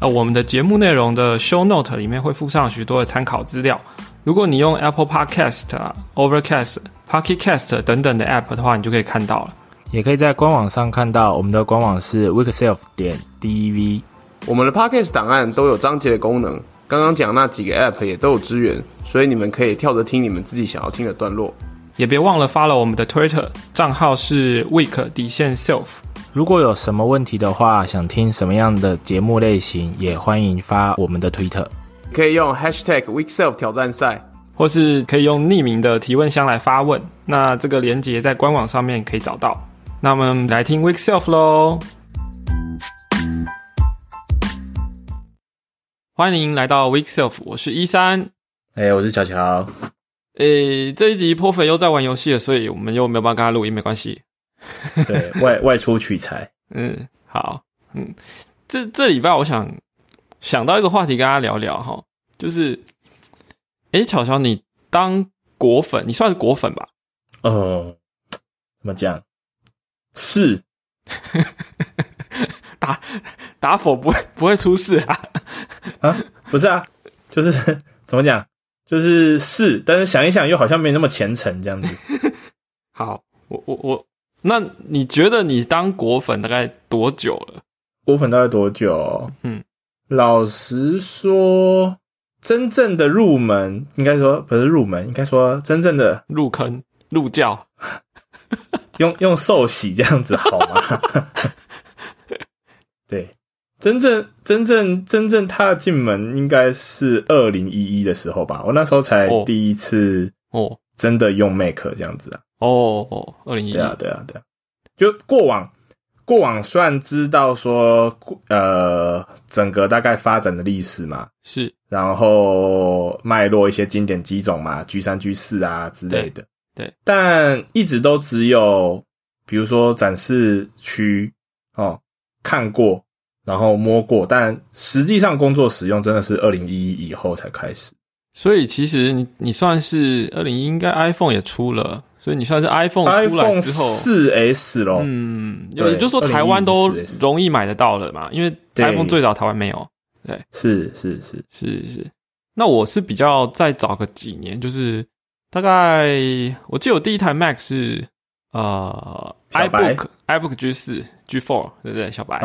呃，我们的节目内容的 Show Note 里面会附上许多的参考资料。如果你用 Apple Podcast、Overcast、Pocket Cast 等等的 App 的话，你就可以看到了。也可以在官网上看到，我们的官网是 Weekself 点 dev。我们的 Podcast 档案都有章节的功能，刚刚讲那几个 App 也都有支援，所以你们可以跳着听你们自己想要听的段落。也别忘了 follow 我们的 Twitter 账号是 Week 底线 Self。如果有什么问题的话，想听什么样的节目类型，也欢迎发我们的 Twitter，可以用 Hashtag Weekself 挑战赛，或是可以用匿名的提问箱来发问。那这个连接在官网上面可以找到。那我们来听 Weekself 喽。欢迎来到 Weekself，我是一三。哎，我是乔乔。诶，这一集颇肥又在玩游戏了，所以我们又没有办法跟他录音，没关系。对外外出取材，嗯，好，嗯，这这礼拜我想想到一个话题跟大家聊聊哈，就是，哎，巧巧，你当果粉，你算是果粉吧？呃，怎么讲？是，打打否不会不会出事啊？啊，不是啊，就是怎么讲？就是是，但是想一想又好像没那么虔诚这样子。好，我我我。那你觉得你当果粉大概多久了？果粉大概多久？嗯，老实说，真正的入门应该说不是入门，应该说真正的入坑入教，用用寿喜这样子好吗？对，真正真正真正踏进门应该是二零一一的时候吧，我那时候才第一次哦，真的用 Mac 这样子啊。哦哦，二零一对啊对啊对啊，就过往过往算知道说呃整个大概发展的历史嘛，是，然后脉络一些经典机种嘛，G 三 G 四啊之类的，对，但一直都只有比如说展示区哦看过，然后摸过，但实际上工作使用真的是二零一一以后才开始，所以其实你你算是二零一应该 iPhone 也出了。所以你算是 iPhone 出来之后四 S 咯，嗯，也就是说台湾都容易买得到了嘛，因为 iPhone 最早台湾没有，对，是是是是是。那我是比较再早个几年，就是大概我记得我第一台 Mac 是呃 iBook iBook G 四 G four 对不对？小白，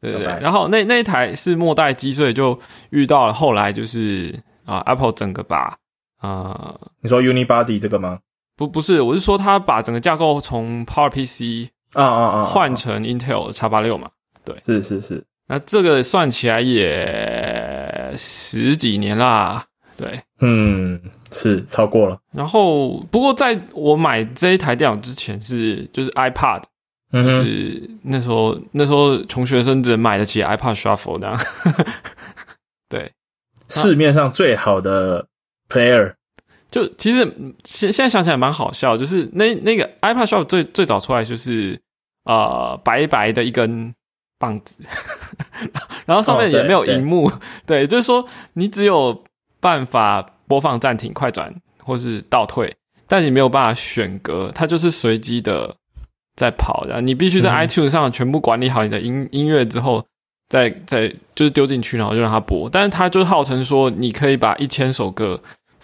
对对对。然后那那一台是末代机，所以就遇到了后来就是啊 Apple 整个把啊，你说 Unibody 这个吗？不不是，我是说他把整个架构从 PowerPC 啊啊啊换成 Intel 叉八六嘛？对，是是是。那这个算起来也十几年啦，对，嗯，是超过了。然后不过在我买这一台电脑之前是就是 iPad，就是那时候那时候穷学生只能买得起 iPad Shuffle 那样，对，市面上最好的 Player。就其实现现在想起来蛮好笑，就是那那个 iPad Shop 最最早出来就是呃白白的一根棒子，然后上面也没有荧幕，对，就是说你只有办法播放暂停、快转或是倒退，但你没有办法选歌，它就是随机的在跑，然后你必须在 iTunes 上全部管理好你的音音乐之后，再再就是丢进去，然后就让它播，但是它就号称说你可以把一千首歌。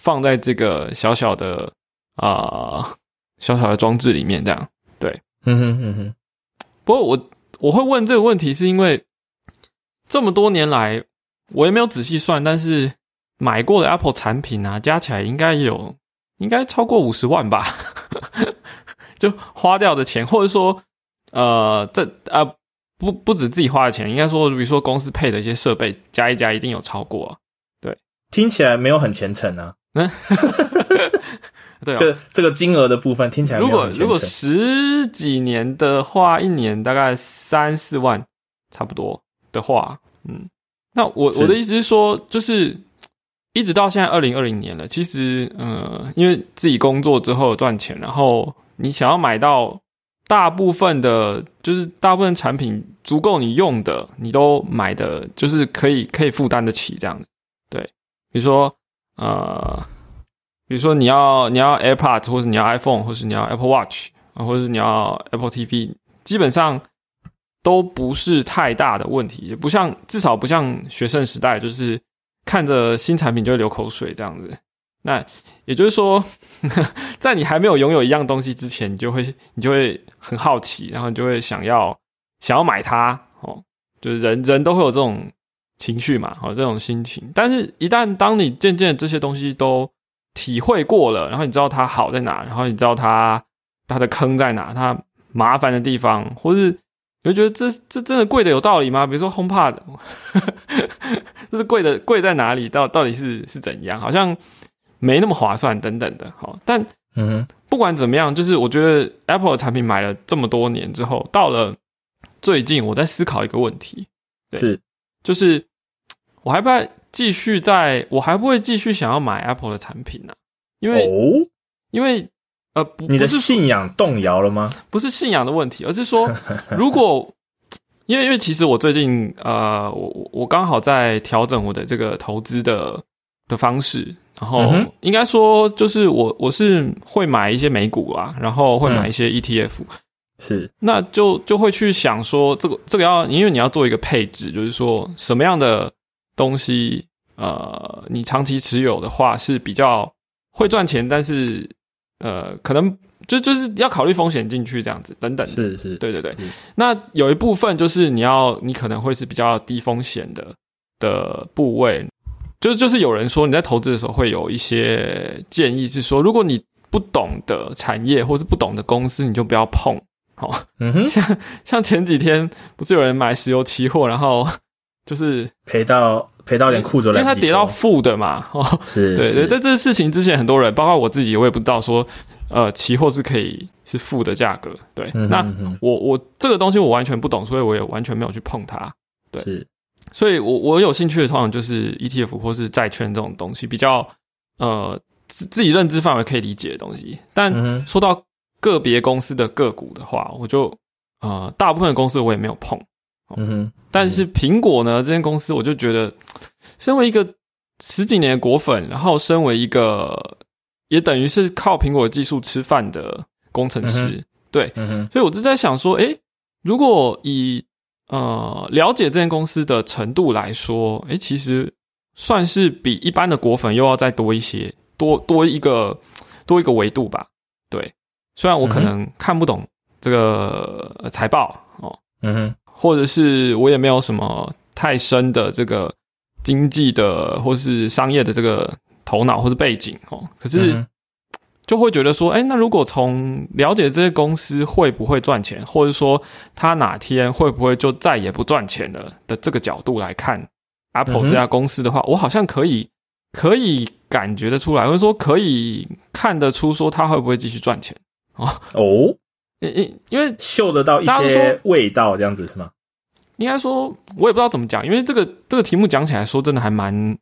放在这个小小的啊小小的装置里面，这样对，嗯哼嗯哼。不过我我会问这个问题，是因为这么多年来我也没有仔细算，但是买过的 Apple 产品啊，加起来应该有应该超过五十万吧，就花掉的钱，或者说呃，这啊不不止自己花的钱，应该说，比如说公司配的一些设备加一加，一定有超过。对，听起来没有很虔诚啊。嗯，对，这这个金额的部分听起来，如果如果十几年的话，一年大概三四万差不多的话，嗯，那我我的意思是说，就是一直到现在二零二零年了，其实呃，因为自己工作之后赚钱，然后你想要买到大部分的，就是大部分产品足够你用的，你都买的，就是可以可以负担得起这样子。对，比如说呃，比如说你要你要 AirPods，或者你要 iPhone，或是你要 Apple Watch，啊，或者是你要 Apple TV，基本上都不是太大的问题，也不像至少不像学生时代，就是看着新产品就会流口水这样子。那也就是说，在你还没有拥有一样东西之前，你就会你就会很好奇，然后你就会想要想要买它哦。就是人人都会有这种情绪嘛，哦，这种心情。但是，一旦当你渐渐这些东西都体会过了，然后你知道它好在哪，然后你知道它它的坑在哪，它麻烦的地方，或是你会觉得这这真的贵的有道理吗？比如说 HomePod，这是贵的贵在哪里？到到底是是怎样？好像没那么划算等等的。好，但嗯不管怎么样，就是我觉得 Apple 的产品买了这么多年之后，到了最近，我在思考一个问题，对，是就是我还不会继续在，我还不会继续想要买 Apple 的产品呢、因为、哦，因为呃，不你的信仰动摇了吗？不是信仰的问题，而是说，如果因为因为其实我最近呃，我我我刚好在调整我的这个投资的的方式，然后应该说就是我我是会买一些美股啊，然后会买一些 ETF，、是。那就就会去想说，这个这个要因为你要做一个配置，就是说什么样的东西呃，你长期持有的话是比较会赚钱，但是呃，可能就就是要考虑风险进去这样子等等的。是是，对对对，那有一部分就是你要，你可能会是比较低风险的的部位，就就是有人说你在投资的时候会有一些建议是说，如果你不懂的产业或是不懂的公司，你就不要碰。好、嗯哼，像像前几天不是有人买石油期货，然后就是赔到赔到连裤子都因为它来不及脱跌到负的嘛，哦，对对，是是在这事情之前，很多人，包括我自己，我也不知道说，呃，期货是可以是负的价格。对，嗯哼那我我这个东西我完全不懂，所以我也完全没有去碰它。对是所以我我有兴趣的通常就是 ETF 或是债券这种东西，比较呃自自己认知范围可以理解的东西。但说到个别公司的个股的话，我就呃大部分的公司我也没有碰。嗯哼。但是苹果呢，这间公司我就觉得，身为一个十几年的果粉，然后身为一个也等于是靠苹果技术吃饭的工程师，嗯对，嗯所以我就在想说，诶，如果以呃了解这间公司的程度来说，诶，其实算是比一般的果粉又要再多一些，多多一个多一个维度吧。对，虽然我可能看不懂这个呃财报哦，嗯哼或者是我也没有什么太深的这个经济的或是商业的这个头脑或是背景哦，可是就会觉得说，哎，那如果从了解这些公司会不会赚钱，或者说它哪天会不会就再也不赚钱了的这个角度来看嗯 Apple 这家公司的话，我好像可以可以感觉得出来，或者说可以看得出说它会不会继续赚钱，哦。哦，因因因为嗅得到一些说味道，这样子是吗？应该说，我也不知道怎么讲，因为这个这个题目讲起来说真的还蛮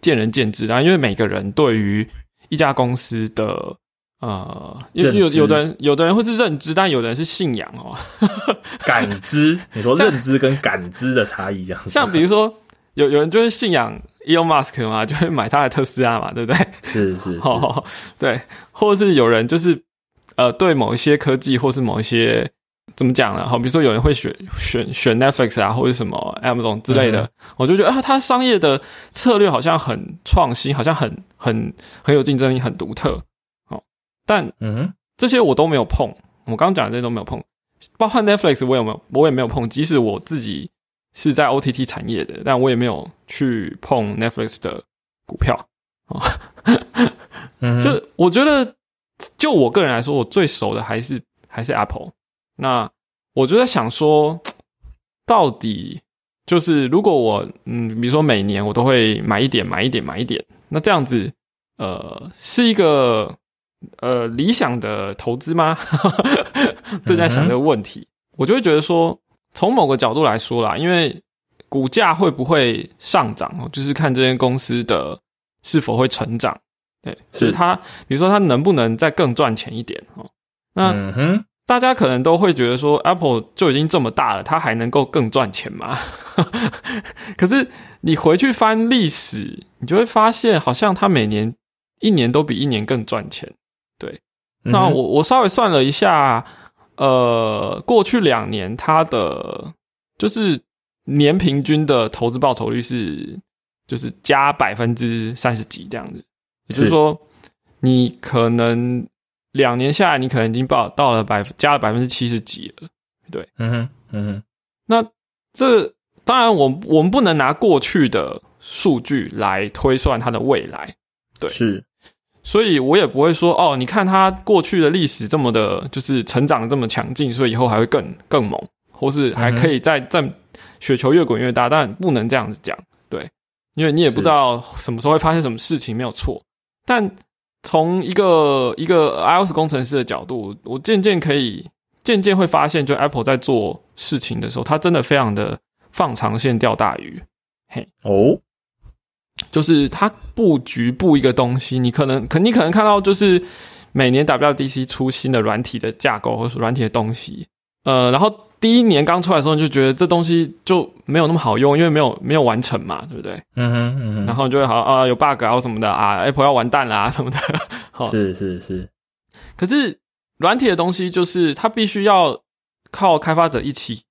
见仁见智的啊，因为每个人对于一家公司的呃，有有有的人有的人会是认知，但有的人是信仰哦。感知，你说认知跟感知的差异，这样子。像比如说，有有人就是信仰 Elon Musk 嘛，就会买他的特斯拉嘛，对不对？是是是，哦，对，或者是有人就是呃，对某一些科技或是某一些怎么讲呢？好，比如说有人会选选选 Netflix 啊，或者什么 Amazon 之类的，嗯我就觉得啊，它商业的策略好像很创新，好像很很很有竞争力，很独特。哦，但嗯，这些我都没有碰，我刚刚讲的这些都没有碰，包括 Netflix 我有没有我也没有碰，即使我自己是在 OTT 产业的，但我也没有去碰 Netflix 的股票。哦，就我觉得，就我个人来说，我最熟的还是还是 Apple。那我就在想说，到底就是如果我嗯，比如说每年我都会买一点、买一点、买一点，那这样子呃，是一个呃理想的投资吗？正在想这个问题，我就会觉得说，从某个角度来说啦，因为股价会不会上涨，就是看这间公司的是否会成长。对，是就是它，比如说它能不能再更赚钱一点哦？那嗯哼，大家可能都会觉得说，Apple 就已经这么大了，它还能够更赚钱吗？可是你回去翻历史，你就会发现，好像它每年一年都比一年更赚钱。对那我我稍微算了一下，呃，过去两年它的就是年平均的投资报酬率是就是加百分之三十几这样子，也就是是。说，你可能两年下来，你可能已经报到了百加了百分之七十几了。对。嗯哼，嗯哼。那这当然我，我们不能拿过去的数据来推算它的未来，对。是，所以我也不会说哦，你看它过去的历史这么的，就是成长这么强劲，所以以后还会更更猛，或是还可以再再雪球越滚越大，但不能这样子讲，对，因为你也不知道什么时候会发生什么事情，没有错。但从一个一个 iOS 工程师的角度，我渐渐可以渐渐会发现，就 Apple 在做事情的时候，它真的非常的放长线钓大鱼。嘿哦，就是它布局布一个东西，你可能可你可能看到就是每年 WDC 出新的软体的架构或是软体的东西，呃，然后第一年刚出来的时候你就觉得这东西就没有那么好用，因为没有没有完成嘛，对不对？嗯哼，嗯哼，然后就会好啊有 bug 啊什么的啊，Apple 要完蛋啦、什么的。好，是是是，可是软体的东西就是它必须要靠开发者一起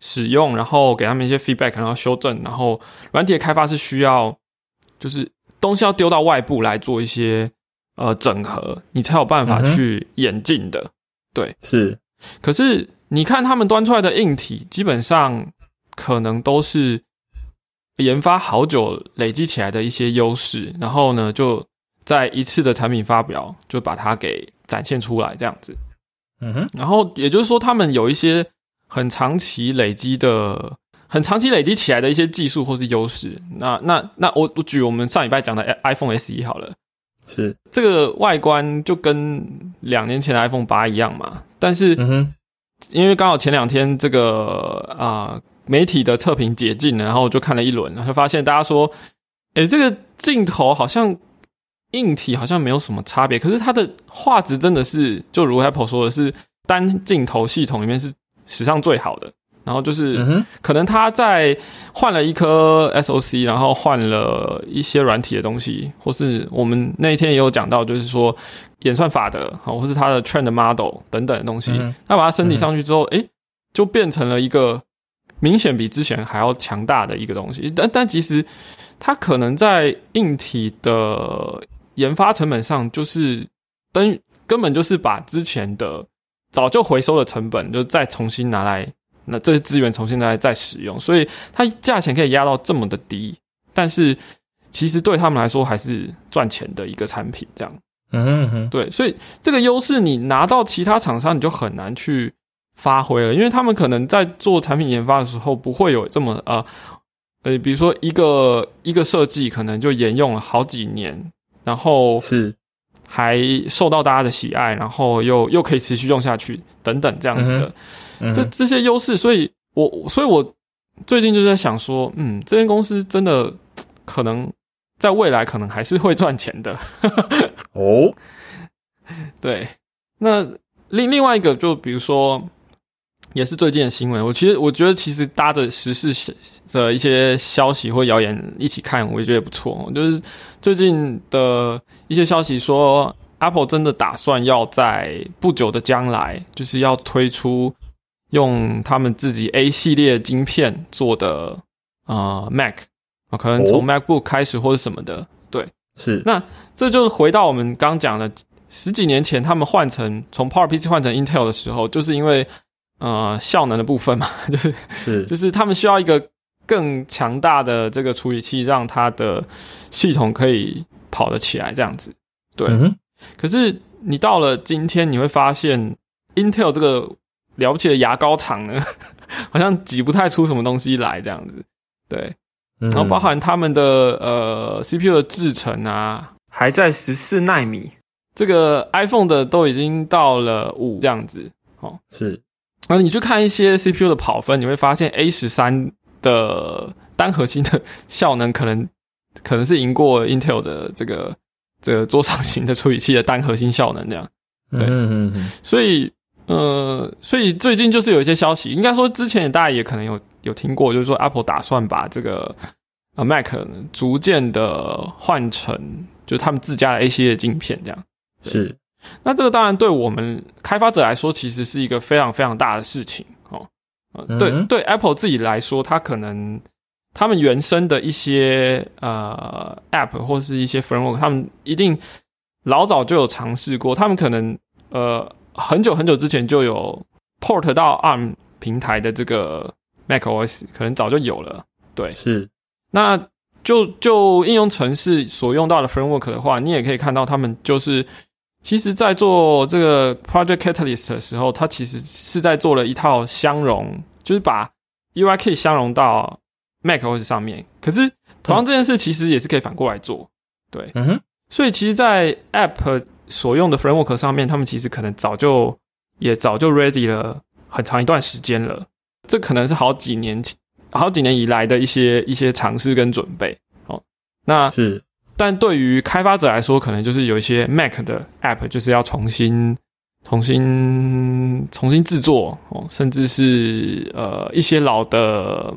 使用，然后给他们一些 feedback，然后修正，然后软体的开发是需要就是东西要丢到外部来做一些呃整合，你才有办法去演进的。对是，可是你看他们端出来的硬体，基本上可能都是研发好久累积起来的一些优势，然后呢，就在一次的产品发表就把它给展现出来，这样子。嗯哼，然后也就是说，他们有一些很长期累积的、很长期累积起来的一些技术或是优势。那那那我我举我们上礼拜讲的 iPhone SE 好了。是，这个外观就跟两年前的 iPhone 八一样嘛，但是嗯哼，因为刚好前两天这个啊、媒体的测评解禁了，然后我就看了一轮，然后发现大家说，诶，这个镜头好像硬体好像没有什么差别，可是它的画质真的是，就如 Apple 说的是单镜头系统里面是史上最好的。然后就是可能他在换了一颗 SOC，然后换了一些软体的东西，或是我们那一天也有讲到，就是说演算法的，好，或是它的 trend model 等等的东西，那把它升级上去之后，诶，就变成了一个明显比之前还要强大的一个东西。但但其实它可能在硬体的研发成本上，就是等于根本就是把之前的早就回收的成本，就再重新拿来。那这些资源重新拿来再使用，所以它价钱可以压到这么的低，但是其实对他们来说还是赚钱的一个产品，这样。嗯哼，嗯哼，对，所以这个优势你拿到其他厂商你就很难去发挥了，因为他们可能在做产品研发的时候不会有这么呃呃，比如说一个一个设计可能就沿用了好几年，然后是，还受到大家的喜爱，然后又又可以持续用下去等等这样子的。嗯嗯，这这些优势，所以我所以我最近就在想说，嗯，这间公司真的可能在未来可能还是会赚钱的。哦，对，那另另外一个就比如说，也是最近的新闻，我其实我觉得其实搭着时事的一些消息或谣言一起看，我也觉得不错。就是最近的一些消息说，Apple 真的打算要在不久的将来，就是要推出用他们自己 A 系列晶片做的呃 Mac 啊，可能从哦？MacBook 开始或者什么的，对。是，那这就是回到我们刚讲的十几年前，他们换成从 PowerPC 换成 Intel 的时候，就是因为呃效能的部分嘛，就是是，就是他们需要一个更强大的这个处理器，让它的系统可以跑得起来，这样子。对，嗯，可是你到了今天，你会发现 Intel 这个了不起的牙膏厂呢，好像挤不太出什么东西来，这样子。对，然然后包含他们的呃 CPU 的制程啊，还在十四纳米。这个 iPhone 的都已经到了五这样子。哦是，然后你去看一些 CPU 的跑分，你会发现 A 十三的单核心的效能可能可能是赢过 Intel 的这个这个桌上型的处理器的单核心效能这样。对，嗯嗯所以呃，所以最近就是有一些消息，应该说之前大家也可能有有听过，就是说 Apple 打算把这个呃 Mac 逐渐的换成就是他们自家的 A 系列晶片这样。是，那这个当然对我们开发者来说，其实是一个非常非常大的事情哦。呃对嗯对，Apple 自己来说，它可能他们原生的一些呃 App 或是一些 framework，他们一定老早就有尝试过，他们可能呃很久很久之前就有 port 到 ARM 平台的这个 macOS，可能早就有了。对，是，那就就应用程式所用到的 framework 的话，你也可以看到他们就是，其实在做这个 Project Catalyst 的时候，它其实是在做了一套相容，就是把 UI Kit 相容到 macOS 上面。可是同样这件事其实也是可以反过来做，对。嗯哼，所以其实，在 App 所用的 framework 上面，他们其实可能早就也早就 ready 了很长一段时间了。这可能是好几年前好几年以来的一些一些尝试跟准备。哦，那是，但对于开发者来说，可能就是有一些 Mac 的 App 就是要重新、重新、重新制作哦，甚至是呃一些老的，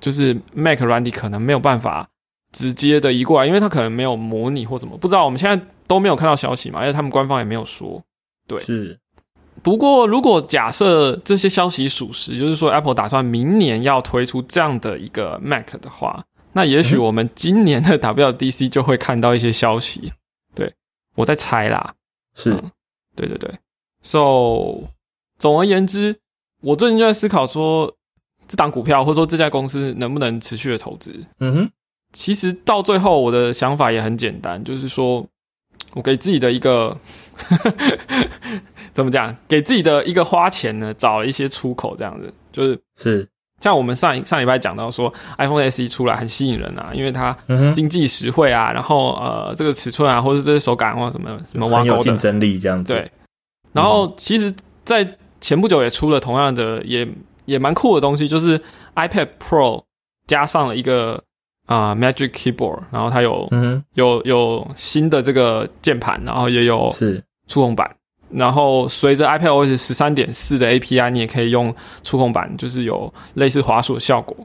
就是 Mac 软体可能没有办法直接的移过来，因为它可能没有模拟或什么，不知道。我们现在都没有看到消息嘛，因为他们官方也没有说。对是，不过，如果假设这些消息属实，就是说 Apple 打算明年要推出这样的一个 Mac 的话，那也许我们今年的 WDC 就会看到一些消息。对我在猜啦，是，嗯对对对。So，总而言之，我最近就在思考说，这档股票或者说这家公司能不能持续的投资。嗯哼，其实到最后，我的想法也很简单，就是说我给自己的一个 怎么讲，给自己的一个花钱呢，找了一些出口，这样子，就是是，像我们上一上礼拜讲到说，iPhone SE 出来很吸引人啊，因为它经济实惠啊，然后呃这个尺寸啊，或者这些手感或者什么什么挖很有沟的，竞争力，这样子，对，然后其实，在前不久也出了同样的，也也蛮酷的东西，就是 iPad Pro 加上了一个啊、Magic Keyboard，然后它有、嗯有有新的这个键盘，然后也有，是，触控板，然后随着 iPadOS 十三点四的 API，你也可以用触控板，就是有类似滑鼠的效果，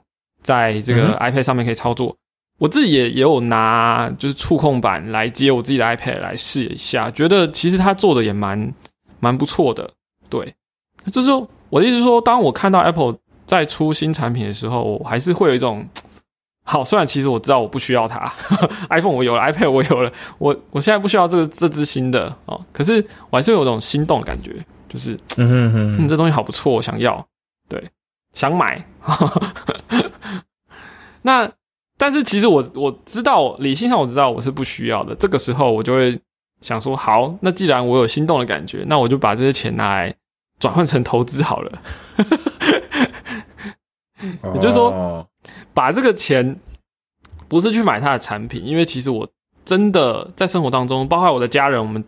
在这个嗯 iPad 上面可以操作。我自己也也有拿就是触控板来接我自己的 iPad 来试一下，觉得其实它做的也蛮蛮不错的。对，就是我的意思是说，当我看到 Apple 在出新产品的时候，我还是会有一种。好，虽然其实我知道我不需要它，iPhone 我有了，iPad 我有了，我我现在不需要这个这支新的哦，可是我还是有种心动的感觉，就是嗯哼哼嗯，这东西好不错，我想要，对，想买。那但是其实我我知道理性上我知道我是不需要的，这个时候我就会想说，好，那既然我有心动的感觉，那我就把这些钱拿来转换成投资好了。也就是说哦把这个钱不是去买他的产品，因为其实我真的在生活当中，包括我的家人，我们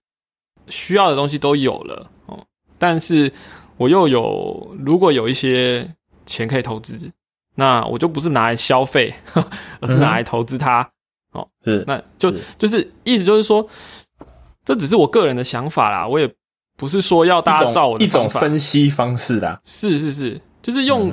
需要的东西都有了哦。但是我又有，如果有一些钱可以投资，那我就不是拿来消费，而是拿来投资它哦。是，那就是就是意思就是说，这只是我个人的想法啦，我也不是说要大家照我的一种。分析方式啦，是是是，就是用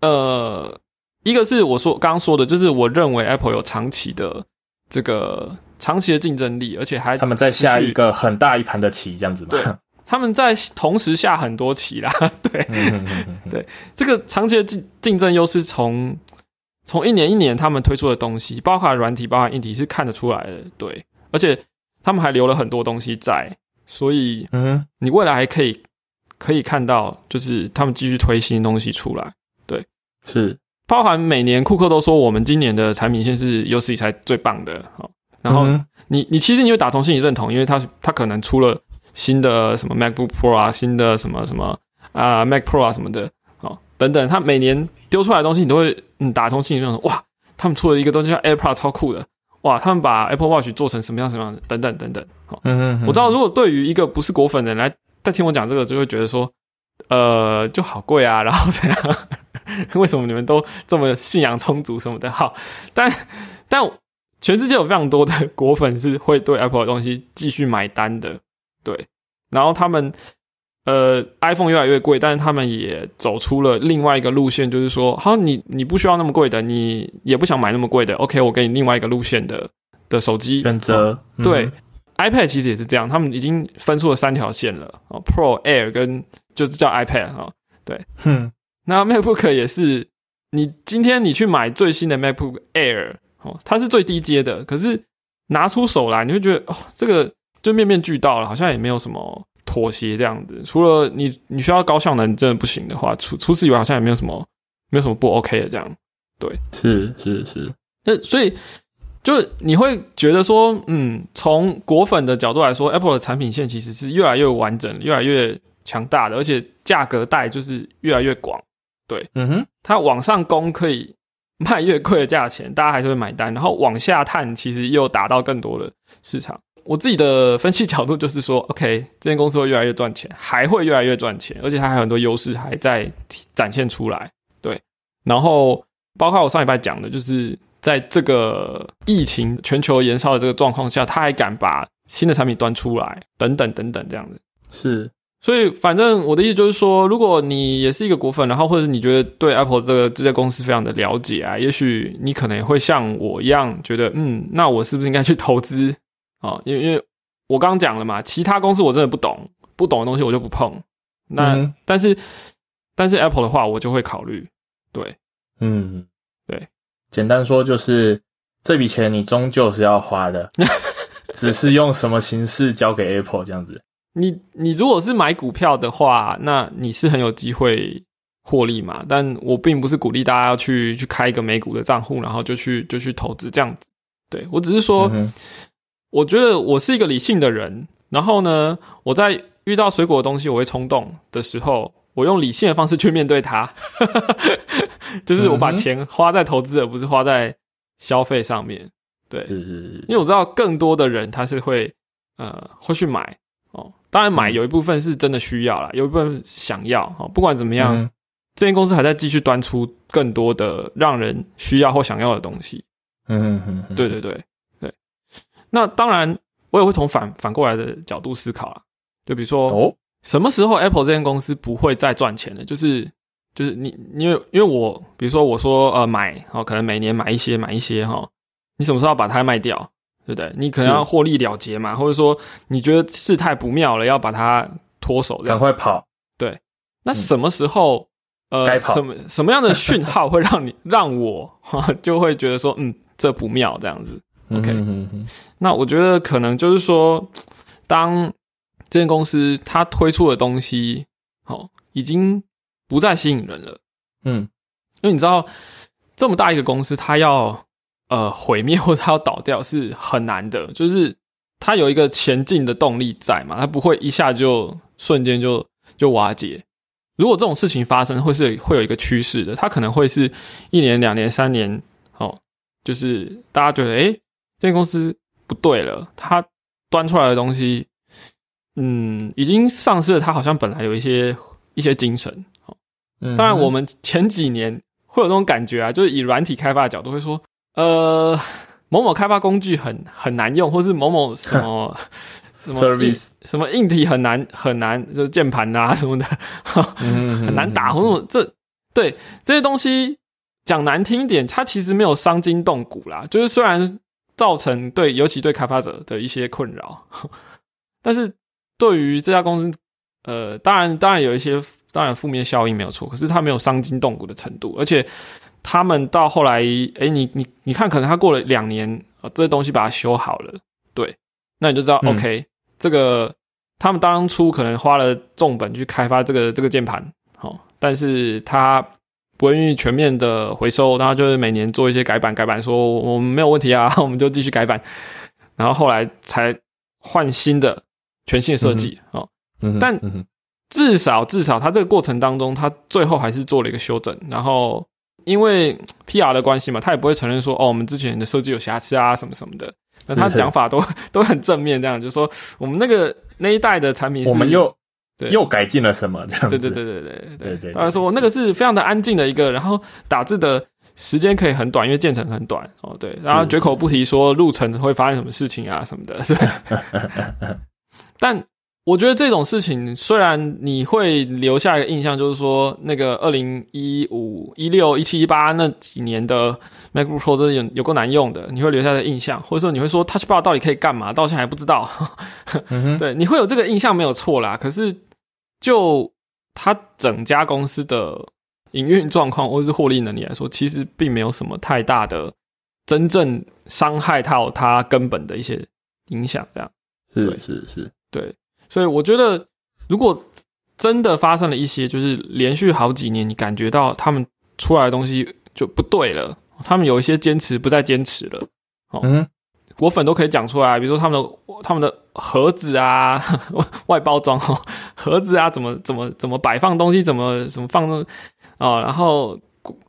呃，一个是我说刚刚说的，就是我认为 Apple 有长期的这个长期的竞争力，而且还他们在下一，个很大一盘的棋，这样子嘛，对他们在同时下很多棋啦。对，嗯哼哼哼哼这个长期的竞竞争优势从从一年一年他们推出的东西，包含软体、包含硬体是看得出来的。对，而且他们还留了很多东西在，所以嗯，你未来还可以可以看到，就是他们继续推新东西出来。对是，包含每年库克都说我们今年的产品线是有史以来最棒的，好，然后嗯你你其实你会打从心里认同，因为他他可能出了新的什么 MacBook Pro 啊，新的什么什么啊 Mac Pro 啊什么的，哦。等等，他每年丢出来的东西，你都会嗯打从心里认同，哇，他们出了一个东西叫 AirPod 超酷的，哇，他们把 Apple Watch 做成什么样什么样的，等等等等，好，我知道如果对于一个不是果粉的人来再听我讲这个，就会觉得说，呃，就好贵啊，然后怎样？为什么你们都这么信仰充足什么的？好，但但全世界有非常多的果粉是会对 Apple 的东西继续买单的，对。然后他们呃，iPhone 越来越贵，但是他们也走出了另外一个路线，就是说，好，你你不需要那么贵的，你也不想买那么贵的，OK，我给你另外一个路线的的手机选择。对，iPad 其实也是这样，他们已经分出了三条线了哦，Pro、Air 跟就是叫 iPad 哈，对，哼，那 MacBook 也是，你今天你去买最新的 MacBook Air 哦，它是最低阶的，可是拿出手来，你会觉得哦，这个就面面俱到了，好像也没有什么妥协这样子。除了你你需要高效能真的不行的话，除除此以外，好像也没有什么没有什么不 OK 的这样。对，是是是，那所以就你会觉得说，嗯，从果粉的角度来说，Apple 的产品线其实是越来越完整，越来越强大的，而且价格带就是越来越广。对，嗯哼，它往上攻可以卖越贵的价钱，大家还是会买单。然后往下探，其实又达到更多的市场。我自己的分析角度就是说，OK，这间公司会越来越赚钱，还会越来越赚钱，而且它还有很多优势还在展现出来。对，然后包括我上礼拜讲的，就是在这个疫情全球延烧的这个状况下，他还敢把新的产品端出来，等等等等这样子。是。所以，反正我的意思就是说，如果你也是一个果粉，然后或者你觉得对 Apple 这个这家公司非常的了解啊，也许你可能也会像我一样觉得，嗯，那我是不是应该去投资啊？因为因为我刚刚讲了嘛，其他公司我真的不懂，不懂的东西我就不碰。那但是但是 Apple 的话，我就会考虑。对，嗯，对，简单说就是这笔钱你终究是要花的，只是用什么形式交给 Apple 这样子。你你如果是买股票的话，那你是很有机会获利嘛？但我并不是鼓励大家要去去开一个美股的账户，然后就去就去投资这样子。对我只是说，我觉得我是一个理性的人。然后呢，我在遇到水果的东西我会冲动的时候，我用理性的方式去面对它，就是我把钱花在投资，而不是花在消费上面。对，是是是，因为我知道更多的人他是会呃会去买。哦，当然买有一部分是真的需要啦，有一部分想要。哈，不管怎么样，这间公司还在继续端出更多的让人需要或想要的东西。嗯嗯，对对对对。那当然，我也会从反反过来的角度思考啦。就比如说，哦，什么时候 Apple 这间公司不会再赚钱了？就是就是你，因为因为我比如说我说呃买哦，可能每年买一些买一些哈，你什么时候要把它卖掉？对不对？你可能要获利了结嘛，或者说你觉得事态不妙了，要把它脱手，赶快跑。对，那什么时候呃，什么什么样的讯号会让你 让我就会觉得说，嗯，这不妙这样子。OK，那我觉得可能就是说，当这间公司它推出的东西，好，已经不再吸引人了。嗯，因为你知道，这么大一个公司，它要。呃，毁灭或者它要倒掉是很难的，就是它有一个前进的动力在嘛，它不会一下就瞬间就就瓦解。如果这种事情发生，会是会有一个趋势的，它可能会是一年、两年、三年，哦，就是大家觉得，哎，这间公司不对了，它端出来的东西，嗯，已经丧失了它好像本来有一些一些精神。哦，当然，我们前几年会有那种感觉啊，就是以软体开发的角度会说。呃，某某开发工具很很难用，或是某某什么 什么 service 什么硬体很难很难，就是键盘啊 什么的，很难打，或者这对这些东西讲难听一点，它其实没有伤筋动骨啦。就是虽然造成对，尤其对开发者的一些困扰，但是对于这家公司，呃，当然当然有一些当然负面效应没有错，可是它没有伤筋动骨的程度，而且。他们到后来，哎，你你你看，可能他过了两年，这些东西把它修好了，对，那你就知道，OK，这个他们当初可能花了重本去开发这个这个键盘，好，但是他不愿意全面的回收，然后就是每年做一些改版，改版说我们没有问题啊，我们就继续改版，然后后来才换新的全新的设计，哦，但至少至少他这个过程当中，他最后还是做了一个修整，然后。因为 P.R. 的关系嘛，他也不会承认说哦，我们之前的设计有瑕疵啊，什么什么的。那他讲法都 都很正面，这样就说我们那个那一代的产品，我们又又改进了什么？这样对对对对对对对。他说那个是非常的安静的一个，然后打字的时间可以很短，因为建成很短哦。对，然后绝口不提说路程会发生什么事情啊什么的，对。但我觉得这种事情，虽然你会留下一个印象，就是说那个二零一五、一六、一七、一八那几年的 MacBook Pro 真的有有够难用的，你会留下的印象，或者说你会说 Touch Bar 到底可以干嘛？到现在还不知道。对，你会有这个印象没有错啦。可是就它整家公司的营运状况或者是获利能力来说，其实并没有什么太大的真正伤害到它根本的一些影响。这样是是是，对。所以我觉得，如果真的发生了一些，就是连续好几年，你感觉到他们出来的东西就不对了，他们有一些坚持不再坚持了。哦，果粉都可以讲出来，比如说他们的他们的盒子啊，外包装哦，盒子啊，怎么怎么怎么摆放东西，怎么怎么放哦，然后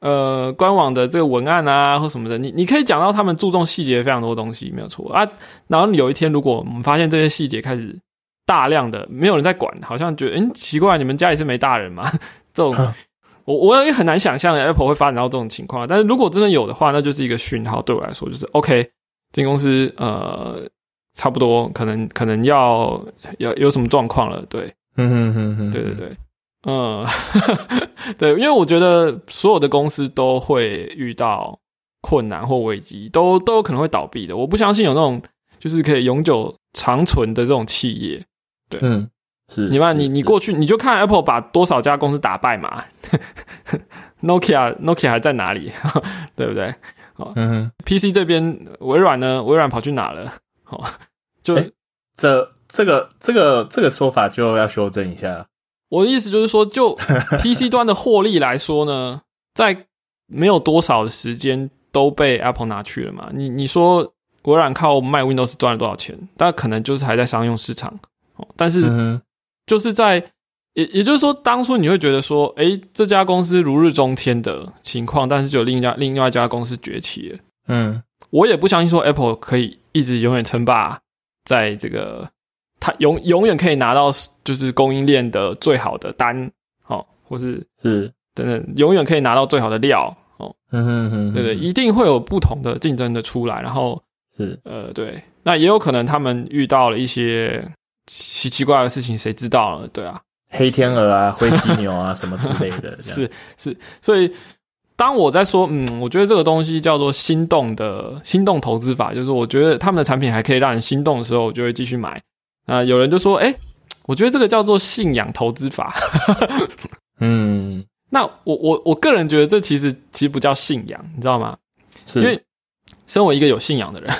呃，官网的这个文案啊或什么的，你你可以讲到他们注重细节非常多东西，没有错啊。然后有一天，如果我们发现这些细节开始。大量的没有人在管，好像觉得嗯奇怪，你们家里是没大人吗？这种我我也很难想象 Apple 会发展到这种情况。但是如果真的有的话，那就是一个讯号，对我来说就是 OK，这间公司呃差不多可能可能要要有什么状况了。对，嗯哼哼哼，对对对，嗯，对，因为我觉得所有的公司都会遇到困难或危机，都都有可能会倒闭的。我不相信有那种就是可以永久长存的这种企业。对，嗯，是你嘛？你你过去你就看 Apple 把多少家公司打败嘛？Nokia Nokia 还在哪里？对不对？哦，嗯，PC 这边微软呢？微软跑去哪了？哦，就这这个这个这个说法就要修正一下。我的意思就是说，就 PC 端的获利来说呢，在没有多少的时间都被 Apple 拿去了嘛？你你说微软靠卖 Windows 赚了多少钱？但可能就是还在商用市场。但是，就是在也也就是说，当初你会觉得说，哎，这家公司如日中天的情况，但是就有另一家另外一家公司崛起了。嗯，我也不相信说 Apple 可以一直永远称霸在这个，它永永远可以拿到就是供应链的最好的单，哦，或是是等等，永远可以拿到最好的料，哦，嗯哼哼，对对，一定会有不同的竞争的出来，然后是呃，对，那也有可能他们遇到了一些。奇奇怪的事情，谁知道了？对啊，黑天鹅啊，灰犀牛啊，什么之类的，是是。所以，当我在说，嗯，我觉得这个东西叫做心动的心动投资法，就是我觉得他们的产品还可以让人心动的时候，我就会继续买。啊，有人就说，哎，我觉得这个叫做信仰投资法。嗯，那我我我个人觉得，这其实其实不叫信仰，你知道吗？是因为身为一个有信仰的人。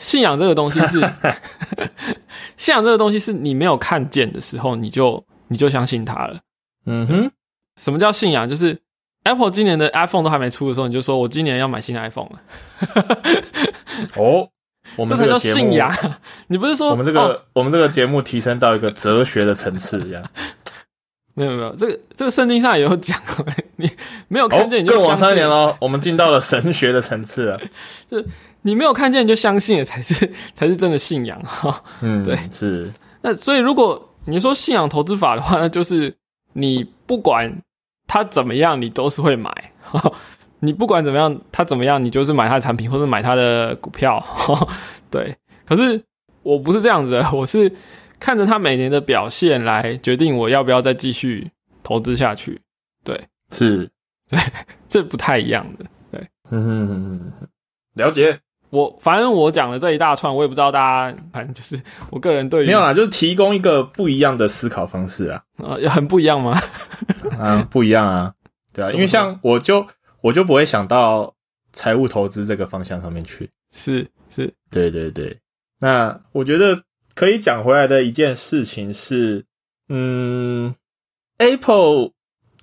信仰这个东西是，信仰这个东西是你没有看见的时候，你就你就相信它了。嗯哼，什么叫信仰？就是 Apple 今年的 iPhone 都还没出的时候，你就说我今年要买新 iPhone 了。哦，我们这叫信仰。你不是说我们这个我们这个节目提升到一个哲学的层次一样？没有没有，这个这个圣经上也有讲 过，你没有看见你就更往三年喽。我们进到了神学的层次了，就。你没有看见就相信，才是 才是真的信仰哈。嗯，对，是。那所以，如果你说信仰投资法的话，那就是你不管他怎么样，你都是会买。你不管怎么样，他怎么样，你就是买他的产品或者买他的股票。对。可是我不是这样子的，我是看着他每年的表现来决定我要不要再继续投资下去。对，是，对，这不太一样的。对，嗯，了解。我反正我讲了这一大串，我也不知道大家，反正就是我个人对于没有啦，就是提供一个不一样的思考方式啊，啊，很不一样吗？啊，不一样啊，对啊，因为像我就我就不会想到财务投资这个方向上面去，是是，对对对。那我觉得可以讲回来的一件事情是，嗯，Apple，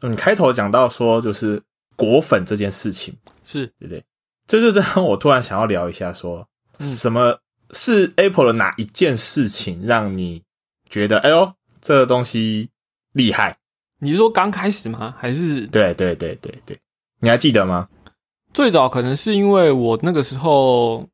嗯，开头讲到说就是果粉这件事情，是对不对？这就让我突然想要聊一下，说什么是 Apple 的哪一件事情让你觉得，哎呦，这个东西厉害？你是说刚开始吗？还是？对对对对对，你还记得吗？最早可能是因为我那个时候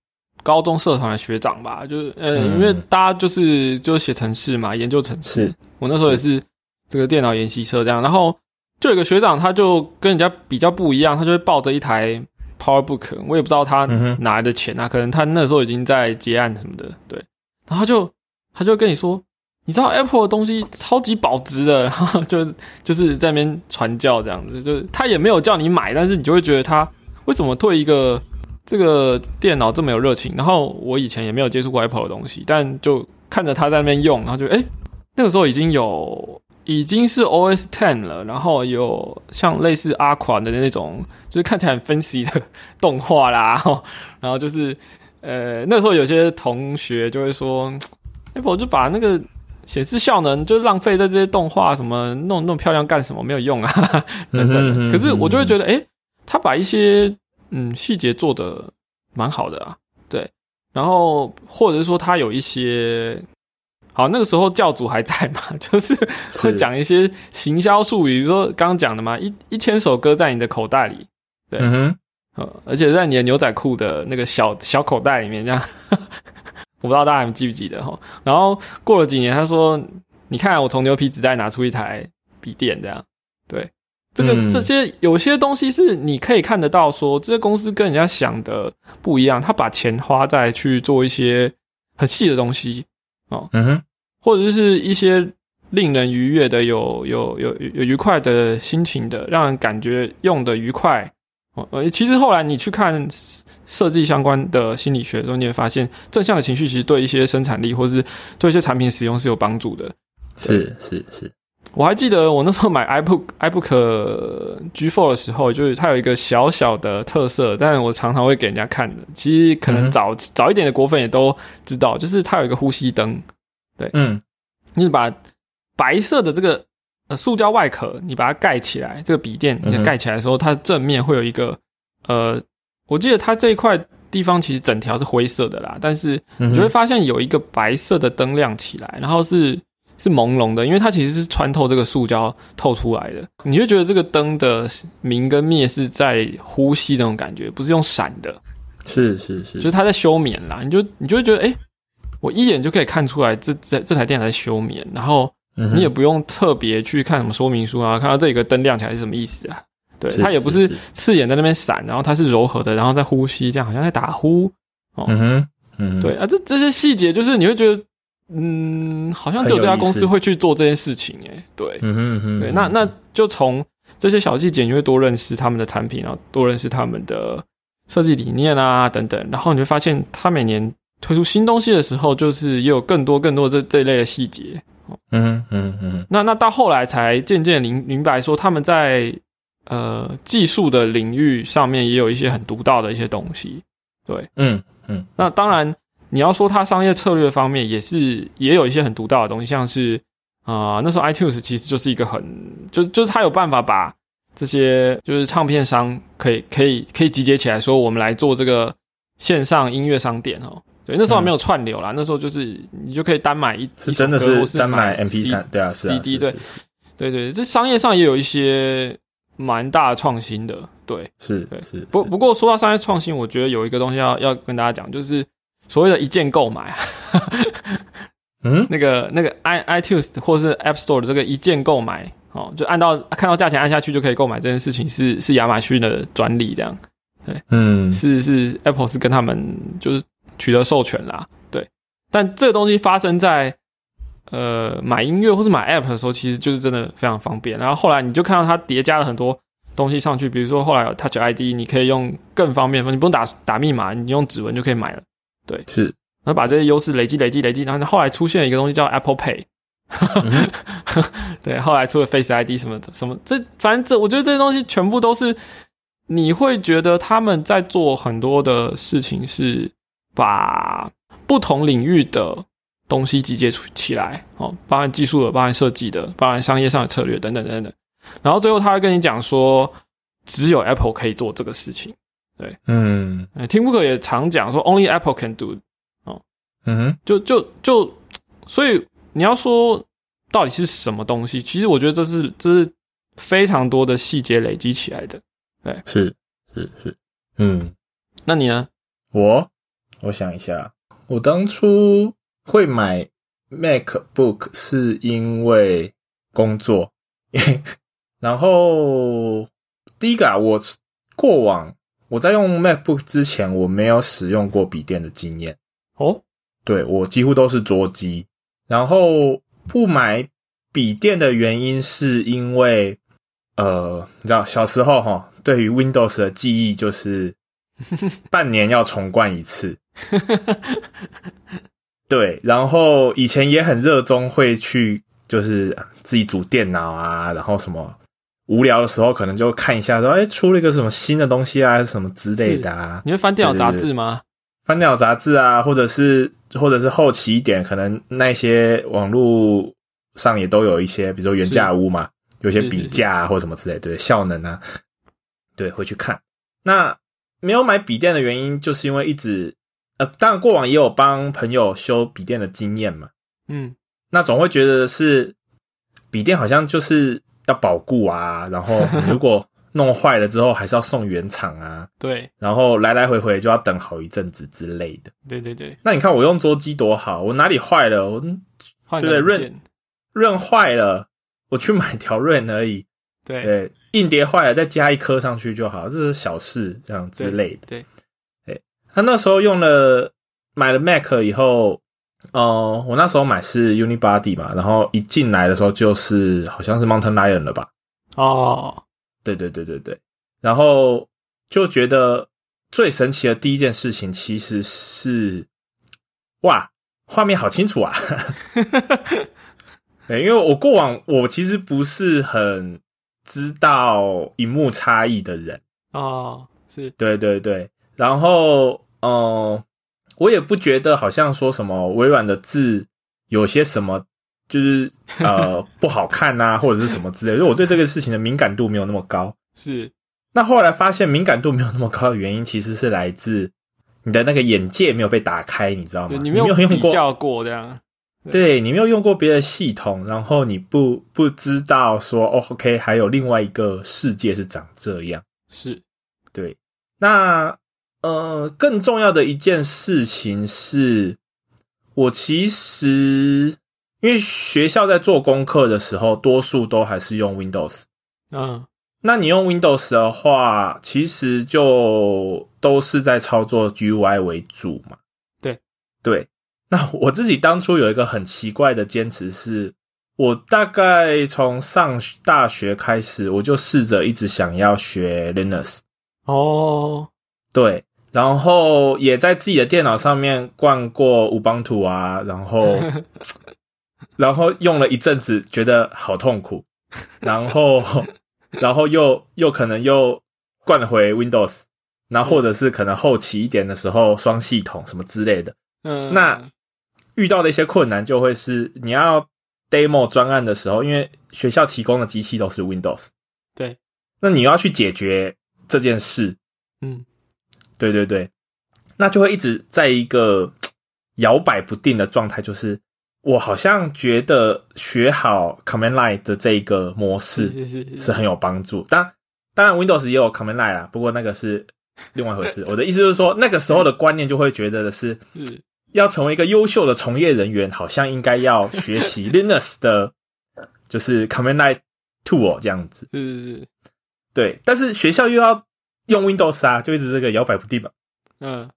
高中社团的学长吧，就是呃，因为大家就是就写程式嘛，研究程式。我那时候也是这个电脑研习社这样，然后就有个学长，他就跟人家比较不一样，他就会抱着一台。PowerBook，我也不知道他哪来的钱啊，可能他那时候已经在结案什么的，对，然后他就他就跟你说，你知道 Apple 的东西超级保值的，然 后就就是在那边传教这样子，就是他也没有叫你买，但是你就会觉得他为什么退一个这个电脑这么有热情？然后我以前也没有接触过 Apple 的东西，但就看着他在那边用，然后就哎、诶那个时候已经有已经是 OS Ten 了，然后有像类似阿款的那种，就是看起来很 fancy 的动画啦，然后就是呃那时候有些同学就会说，Apple 就把那个显示效能就浪费在这些动画什么弄弄漂亮干什么没有用啊等等的。嗯哼可是我就会觉得，诶，他把一些嗯细节做的蛮好的啊，对，然后或者是说他有一些。好，那个时候教主还在嘛，就是会讲一些行销术语，比如说刚刚讲的嘛，一一千首歌在你的口袋里，对嗯哼，呃，而且在你的牛仔裤的那个小小口袋里面，这样，我不知道大家还记不记得哈。然后过了几年，他说：“你看，我从牛皮纸袋拿出一台笔电，这样。”对，这个、嗯这些有些东西是你可以看得到说这些公司跟人家想的不一样，他把钱花在去做一些很细的东西，嗯哼，或者是一些令人愉悦的、有有有有有愉快的心情的，让人感觉用的愉快。哦，呃，其实后来你去看设计相关的心理学的时候，你会发现正向的情绪其实对一些生产力或是对一些产品使用是有帮助的。是是是，我还记得我那时候买 iBook iBook G4 的时候，就是它有一个小小的特色，但是我常常会给人家看的。其实可能嗯早、早一点的果粉也都知道，就是它有一个呼吸灯，对。嗯。你把白色的这个呃塑胶外壳，你把它盖起来，这个笔电嗯哼。盖起来的时候，它正面会有一个呃，我记得它这一块地方其实整条是灰色的啦，但是你就会发现有一个白色的灯亮起来，然后是是朦胧的，因为它其实是穿透这个塑胶透出来的，你就觉得这个灯的明跟灭是在呼吸那种感觉，不是用闪的。是是是，就是它在休眠啦，你就你就会觉得，哎、我一眼就可以看出来这这这台电脑在休眠，然后你也不用特别去看什么说明书啊，看到这里有个灯亮起来是什么意思啊？对，它也不是刺眼在那边闪，然后它是柔和的，然后在呼吸，这样好像在打呼。嗯哼嗯哼，对啊，这这些细节就是你会觉得，嗯，好像只有这家公司会去做这件事情、哎，对，嗯哼嗯哼，对，那那就从这些小细节，你会多认识他们的产品，然后多认识他们的设计理念啊等等，然后你会发现，他每年推出新东西的时候，就是也有更多更多这这一类的细节。嗯哼嗯嗯那那到后来才渐渐明明白说，他们在呃技术的领域上面也有一些很独到的一些东西。对，嗯嗯。那当然你要说它商业策略方面也是也有一些很独到的东西，像是啊、呃那时候 iTunes 其实就是一个很就就是它有办法把这些就是唱片商可以可以可以集结起来，说我们来做这个线上音乐商店哦。对，那时候还没有串流啦，那时候就是你就可以单买一是真的是单买买 MP 三，对啊是啊 CD 是对是是对。对，这商业上也有一些蛮大的创新的。对，是对。是是，不不过说到商业创新，我觉得有一个东西要要跟大家讲，就是所谓的一键购买，嗯？那个那个 i iTunes 或是 App Store 的这个一键购买，哦，就按到看到价钱按下去就可以购买这件事情是是亚马逊的专利，这样。对。嗯。是是 Apple 是跟他们就是取得授权啦，对，但这个东西发生在呃买音乐或是买 App 的时候，其实就是真的非常方便。然后后来你就看到它叠加了很多东西上去，比如说后来有 Touch ID，你可以用更方便，你不用打打密码，你用指纹就可以买了。是然后把这些优势累积、累积、累积，然后后来出现一个东西叫 Apple Pay，嗯 对，后来出了 Face ID 什么的什么，这反正这我觉得这些东西全部都是你会觉得他们在做很多的事情，是把不同领域的东西集结出起来，哦，包含技术的，包含设计的，包含商业上的策略等等等等。然后最后他会跟你讲说，只有 Apple 可以做这个事情。嗯呃，Tim Cook 也常讲说，Only Apple can do 哦嗯哼就就就，所以你要说到底是什么东西，其实我觉得这是这是非常多的细节累积起来的。对是是是嗯。那你呢？我我想一下，我当初会买 MacBook 是因为工作，然后第一个啊，我过往我在用 MacBook 之前，我没有使用过笔电的经验。哦，对我几乎都是桌机。然后不买笔电的原因，是因为呃，你知道小时候哈，对于 Windows 的记忆就是 半年要重灌一次。对，然后以前也很热衷会去，就是自己组电脑啊，然后什么无聊的时候可能就看一下，说哎出了一个什么新的东西啊，什么之类的啊。你会翻电脑杂志吗？翻电脑杂志啊，或者是或者是后期一点，可能那些网络上也都有一些，比如说原价屋嘛，有些比价啊或什么之类，对效能啊，对会去看。那没有买笔电的原因，就是因为一直。呃，当然过往也有帮朋友修笔电的经验嘛，嗯，那总会觉得是笔电好像就是要保固啊，然后如果弄坏了之后还是要送原厂啊，对，然后来来回回就要等好一阵子之类的，对对对。那你看我用桌机多好，我哪里坏了，我对对？润润坏了，我去买条润而已，对，硬碟坏了再加一颗上去就好，这是小事这样之类的，对。他那时候用了买了 Mac 以后，哦，我那时候买是 Unibody 嘛，然后一进来的时候就是好像是 Mountain Lion 了吧？哦，对对对对对，然后就觉得最神奇的第一件事情其实是，哇，画面好清楚啊！对，因为我过往我其实不是很知道荧幕差异的人哦，是对对对，然后。哦，我也不觉得好像说什么微软的字有些什么就是 呃不好看呐，或者是什么之类，因为我对这个事情的敏感度没有那么高。是，那后来发现敏感度没有那么高的原因，其实是来自你的那个眼界没有被打开，你知道吗？你没有用过过这样，对你没有用过别的系统，然后你不不知道说哦，OK，还有另外一个世界是长这样。是，对，那。呃，更重要的一件事情是，我其实因为学校在做功课的时候，多数都还是用 Windows。嗯，那你用 Windows 的话，其实就都是在操作 GUI 为主嘛。对对，那我自己当初有一个很奇怪的坚持，是我大概从上大学开始，我就试着一直想要学 Linux。哦，对。然后也在自己的电脑上面灌过五邦图啊，然后，然后用了一阵子，觉得好痛苦，然后，然后又又可能又灌回 Windows，那或者是可能后期一点的时候双系统什么之类的，嗯，那遇到的一些困难就会是你要 demo 专案的时候，因为学校提供的机器都是 Windows，对，那你要去解决这件事，嗯。对对对，那就会一直在一个摇摆不定的状态，就是我好像觉得学好 Command Line 的这一个模式是很有帮助。当当然 Windows 也有 Command Line 啦，不过那个是另外一回事。我的意思就是说，那个时候的观念就会觉得的是，要成为一个优秀的从业人员，好像应该要学习 Linux 的，就是 Command Line Tool 这样子。是是是，对，但是学校又要。用 Windows 啊，就一直这个摇摆不定嘛。嗯，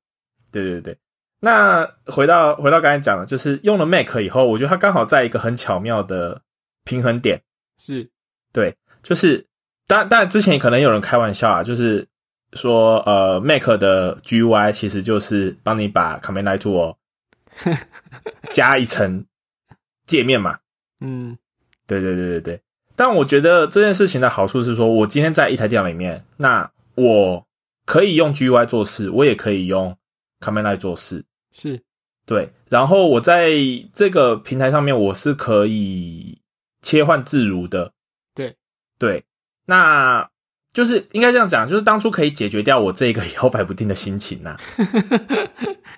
对对对。那回到回到刚才讲的，就是用了 Mac 以后，我觉得它刚好在一个很巧妙的平衡点。是，对，就是当当然之前可能有人开玩笑啊，就是说呃，Mac 的 GUI 其实就是帮你把 Command Line Tool 加一层界面嘛。嗯，对对对对对。但我觉得这件事情的好处是说，我今天在一台电脑里面，那我可以用 GUI 做事，我也可以用 Command Line 做事，是对。然后我在这个平台上面，我是可以切换自如的，对对。那就是应该这样讲，就是当初可以解决掉我这个摇摆不定的心情 呐。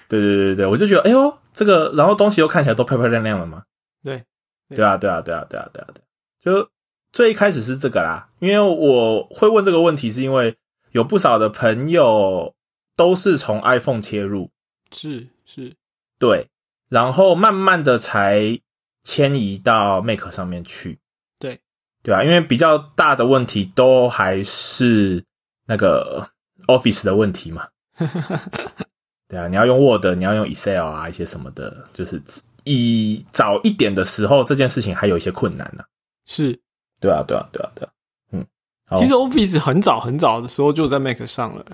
对对对对对，我就觉得，哎呦，这个，然后东西又看起来都漂漂亮亮的嘛。对对啊对啊对啊对啊对啊对，就最一开始是这个啦，因为我会问这个问题，是因为。有不少的朋友都是从 iPhone 切入，是是，对，然后慢慢的才迁移到 Mac 上面去，对。对啊，因为比较大的问题都还是那个 Office 的问题嘛。对啊，你要用 Word，你要用 Excel 啊，一些什么的，就是以早一点的时候，这件事情还有一些困难呢、是，对啊，对啊，对啊，对啊。其实 Office 很早很早的时候就在 Mac 上了，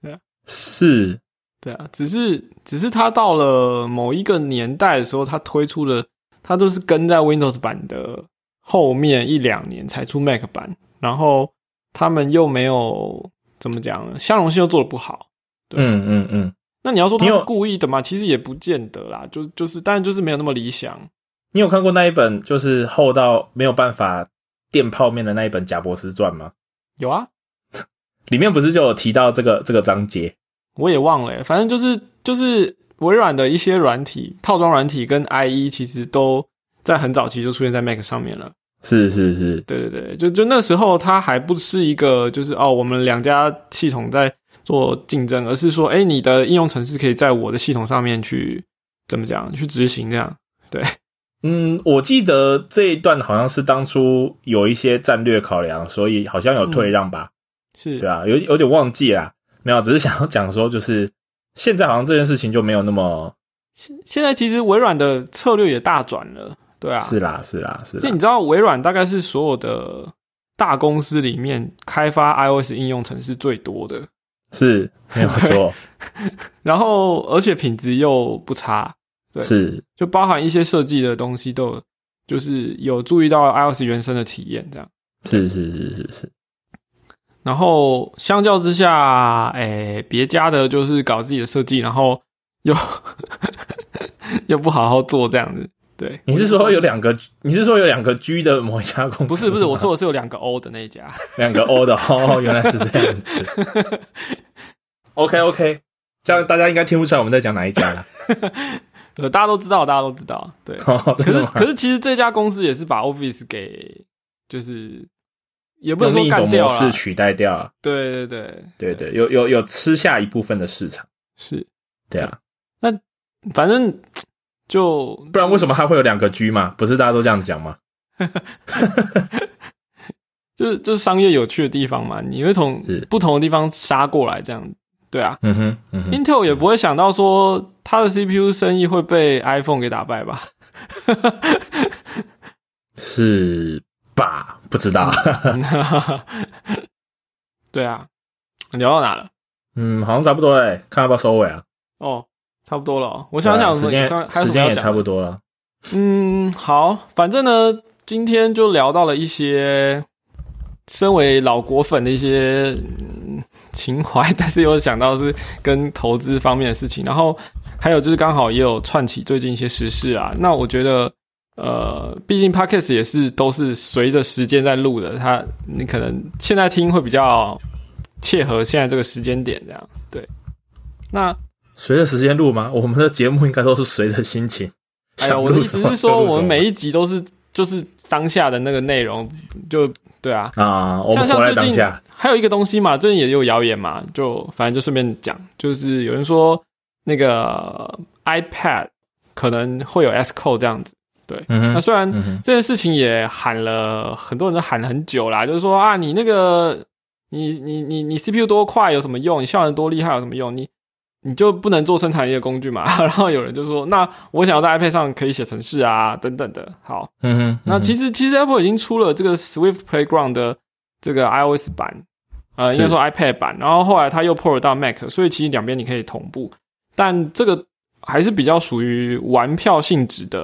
对啊是对啊，只是只是它到了某一个年代的时候，它推出了，它都是跟在 Windows 版的后面一两年才出 Mac 版，然后他们又没有怎么讲呢，相容性又做的不好。嗯嗯嗯。那你要说他是故意的吗？其实也不见得啦，就就是，但就是没有那么理想。你有看过那一本就是厚到没有办法垫泡面的那一本《贾博士传》吗？有啊，里面不是就有提到这个这个章节？我也忘了耶，反正就是就是微软的一些软体套装软体跟 IE 其实都在很早期就出现在 Mac 上面了。是是是，对对对，就就那时候它还不是一个就是哦，我们两家系统在做竞争，而是说，哎，你的应用程式可以在我的系统上面去怎么讲去执行这样。嗯，我记得这一段好像是当初有一些战略考量，所以好像有退让吧？是，对啊，有有点忘记啦，没有，只是想要讲说，就是现在好像这件事情就没有那么现现在其实微软的策略也大转了，对啊，是啦是啦是啦。就你，知道，微软大概是所有的大公司里面开发 iOS 应用程式最多的，是没有 错，然后而且品质又不差，对是就包含一些设计的东西都有，就是有注意到 iOS 原生的体验这样。是是是是是，然后相较之下，哎，别家的就是搞自己的设计，然后又 又不好好做这样子。对，你是说有两个？你是说有两个 G 的某一家公司？不是不是，我说的是有两个 O 的那一家。两个 O 的哦，原来是这样子。OK OK，这样大家应该听不出来我们在讲哪一家了。呃，大家都知道，大家都知道。对，哦，可是可是其实这家公司也是把 Office 给就是也不能说干掉了。是取代掉了。对对对，对对，有有有吃下一部分的市场。是，对啊，那反正就不然为什么还会有两个 G 嘛？不是大家都这样讲吗？就是就是商业有趣的地方嘛，你会从不同的地方杀过来，这样对啊。嗯哼，嗯哼，Intel 也不会想到说它的 CPU 生意会被 iPhone 给打败吧？是吧？不知道。对啊，聊到哪了？嗯，好像差不多嘞，看要不要收尾啊？哦，差不多了哦。我想想时间时间也差不多了。嗯，好，反正呢，今天就聊到了一些身为老果粉的一些、嗯情怀，但是又想到是跟投资方面的事情，然后还有就是刚好也有串起最近一些时事啊。那我觉得，呃，毕竟 podcast 也是都是随着时间在录的，它你可能现在听会比较切合现在这个时间点，这样对。那随着时间录吗？我们的节目应该都是随着心情。哎呀，我的意思是说，我们每一集都是就是当下的那个内容，就对啊。啊，我像们活在像最近。还有一个东西嘛，最近也有谣言嘛，就反正就顺便讲，就是有人说那个 iPad 可能会有 S Code 这样子。对，嗯，那虽然这件事情也喊了很多人都喊了很久啦，就是说啊，你那个你你你你 CPU 多快有什么用？你效能多厉害有什么用？你你就不能做生产力的工具嘛？然后有人就说，那我想要在 iPad 上可以写程式啊，等等的。好，嗯哼，那其实实其实 Apple 已经出了这个 Swift Playground 的这个 iOS 版，呃，应该说 iPad 版，然后后来它又 port 到 Mac，所以其实两边你可以同步，但这个还是比较属于玩票性质的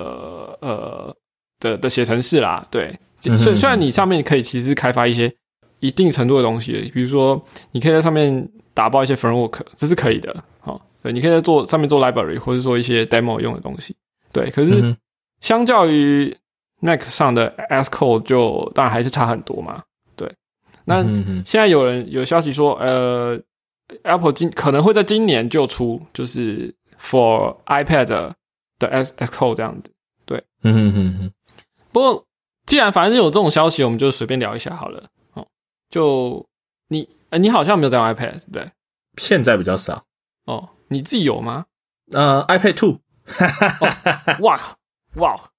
呃的的写程式啦。对，虽虽然你上面可以其实开发一些一定程度的东西，比如说你可以在上面打包一些 framework，这是可以的。好、对，你可以在做上面做 library 或者说一些 demo 用的东西。对，可是。相较于 Mac 上的 S Code，就当然还是差很多嘛。对，那现在有人有消息说，呃，Apple 今可能会在今年就出，就是 for iPad 的 S S Code 这样子。对嗯哼哼哼，不过既然反正有这种消息，我们就随便聊一下好了。哦，就你，呃，你好像没有在用 iPad，对不对？现在比较少。哦，你自己有吗？呃，iPad Two 哇哇，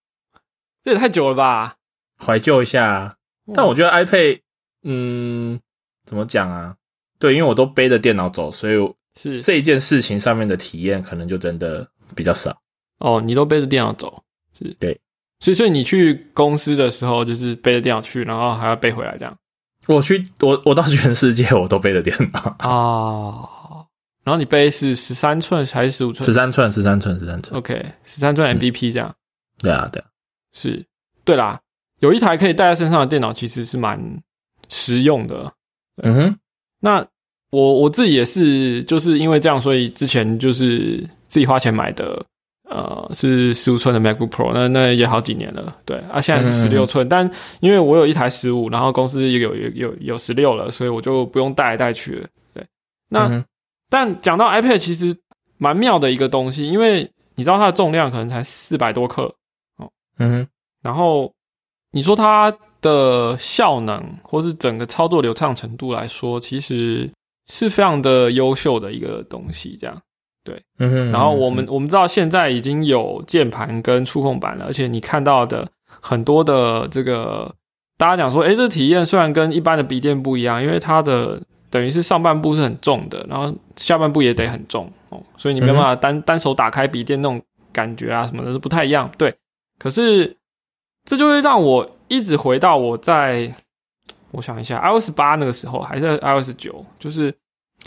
这也太久了吧！怀旧一下，但我觉得 iPad，嗯，怎么讲啊？对，因为我都背着电脑走，所以是这一件事情上面的体验可能就真的比较少。哦，你都背着电脑走，是对，所以所以你去公司的时候就是背着电脑去，然后还要背回来这样我去，我我到全世界我都背着电脑，啊。然后你背是十三寸还是十五寸十三寸，十三寸，十三寸。？OK，十三寸 MVP 这样、对啊，对啊，是，对啦，有一台可以带在身上的电脑其实是蛮实用的。嗯哼，那我我自己也是，就是因为这样，所以之前就是自己花钱买的，呃，是十五寸的 MacBook Pro，那那也好几年了，对啊，现在是十六寸，但因为我有一台十五，然后公司也有有有有十六了，所以我就不用带来带去了，对。那、嗯但讲到 iPad，其实蛮妙的一个东西，因为你知道它的重量可能才四百多克哦，嗯，然后你说它的效能或是整个操作流畅程度来说，其实是非常的优秀的一个东西。这样，对嗯哼。然后我们我们知道现在已经有键盘跟触控板了，而且你看到的很多的这个，大家讲说，诶，这体验虽然跟一般的笔电不一样，因为它的等于是上半部是很重的，然后下半部也得很重哦，所以你没办法单、单手打开笔电那种感觉啊什么的是不太一样。对，可是这就会让我一直回到我在，我想一下，iOS 八那个时候还是 iOS 九，就是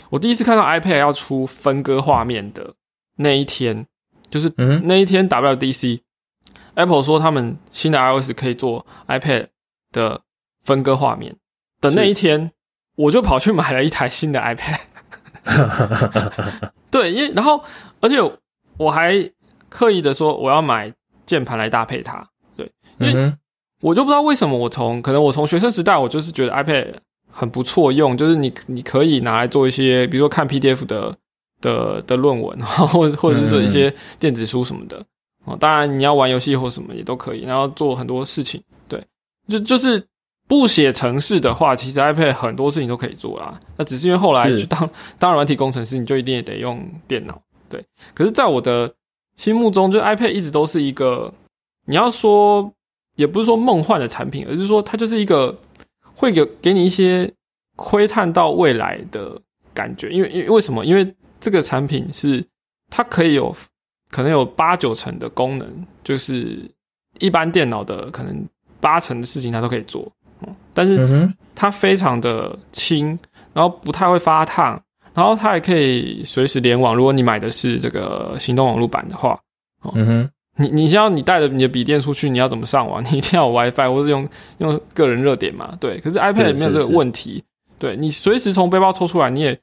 我第一次看到 iPad 要出分割画面的那一天，就是嗯，那一天 WDC，Apple 说他们新的 iOS 可以做 iPad 的分割画面的那一天，我就跑去买了一台新的 iPad。对，因为然后而且我还刻意的说我要买键盘来搭配它，对因为我就不知道为什么我从可能我从学生时代我就是觉得 iPad 很不错用，就是你你可以拿来做一些，比如说看 PDF 的的的论文，或者或者是说一些电子书什么的。哦，当然你要玩游戏或什么也都可以，然后做很多事情。对，就就是不写程式的话，其实 iPad 很多事情都可以做啦。那只是因为后来去当当软体工程师，你就一定也得用电脑。对，可是在我的心目中，就 iPad 一直都是一个你要说也不是说梦幻的产品，而是说它就是一个会给给你一些窥探到未来的感觉。因为因为为什么？因为这个产品是它可以有可能有八九成的功能，就是一般电脑的可能八成的事情它都可以做。嗯，但是它非常的轻，然后不太会发烫，然后它还可以随时联网。如果你买的是这个行动网络版的话，嗯哼，你你像你带着你的笔电出去，你要怎么上网？你一定要有 WiFi 或是用用个人热点嘛？对，可是 iPad 也没有这个是问题，对你随时从背包抽出来，你也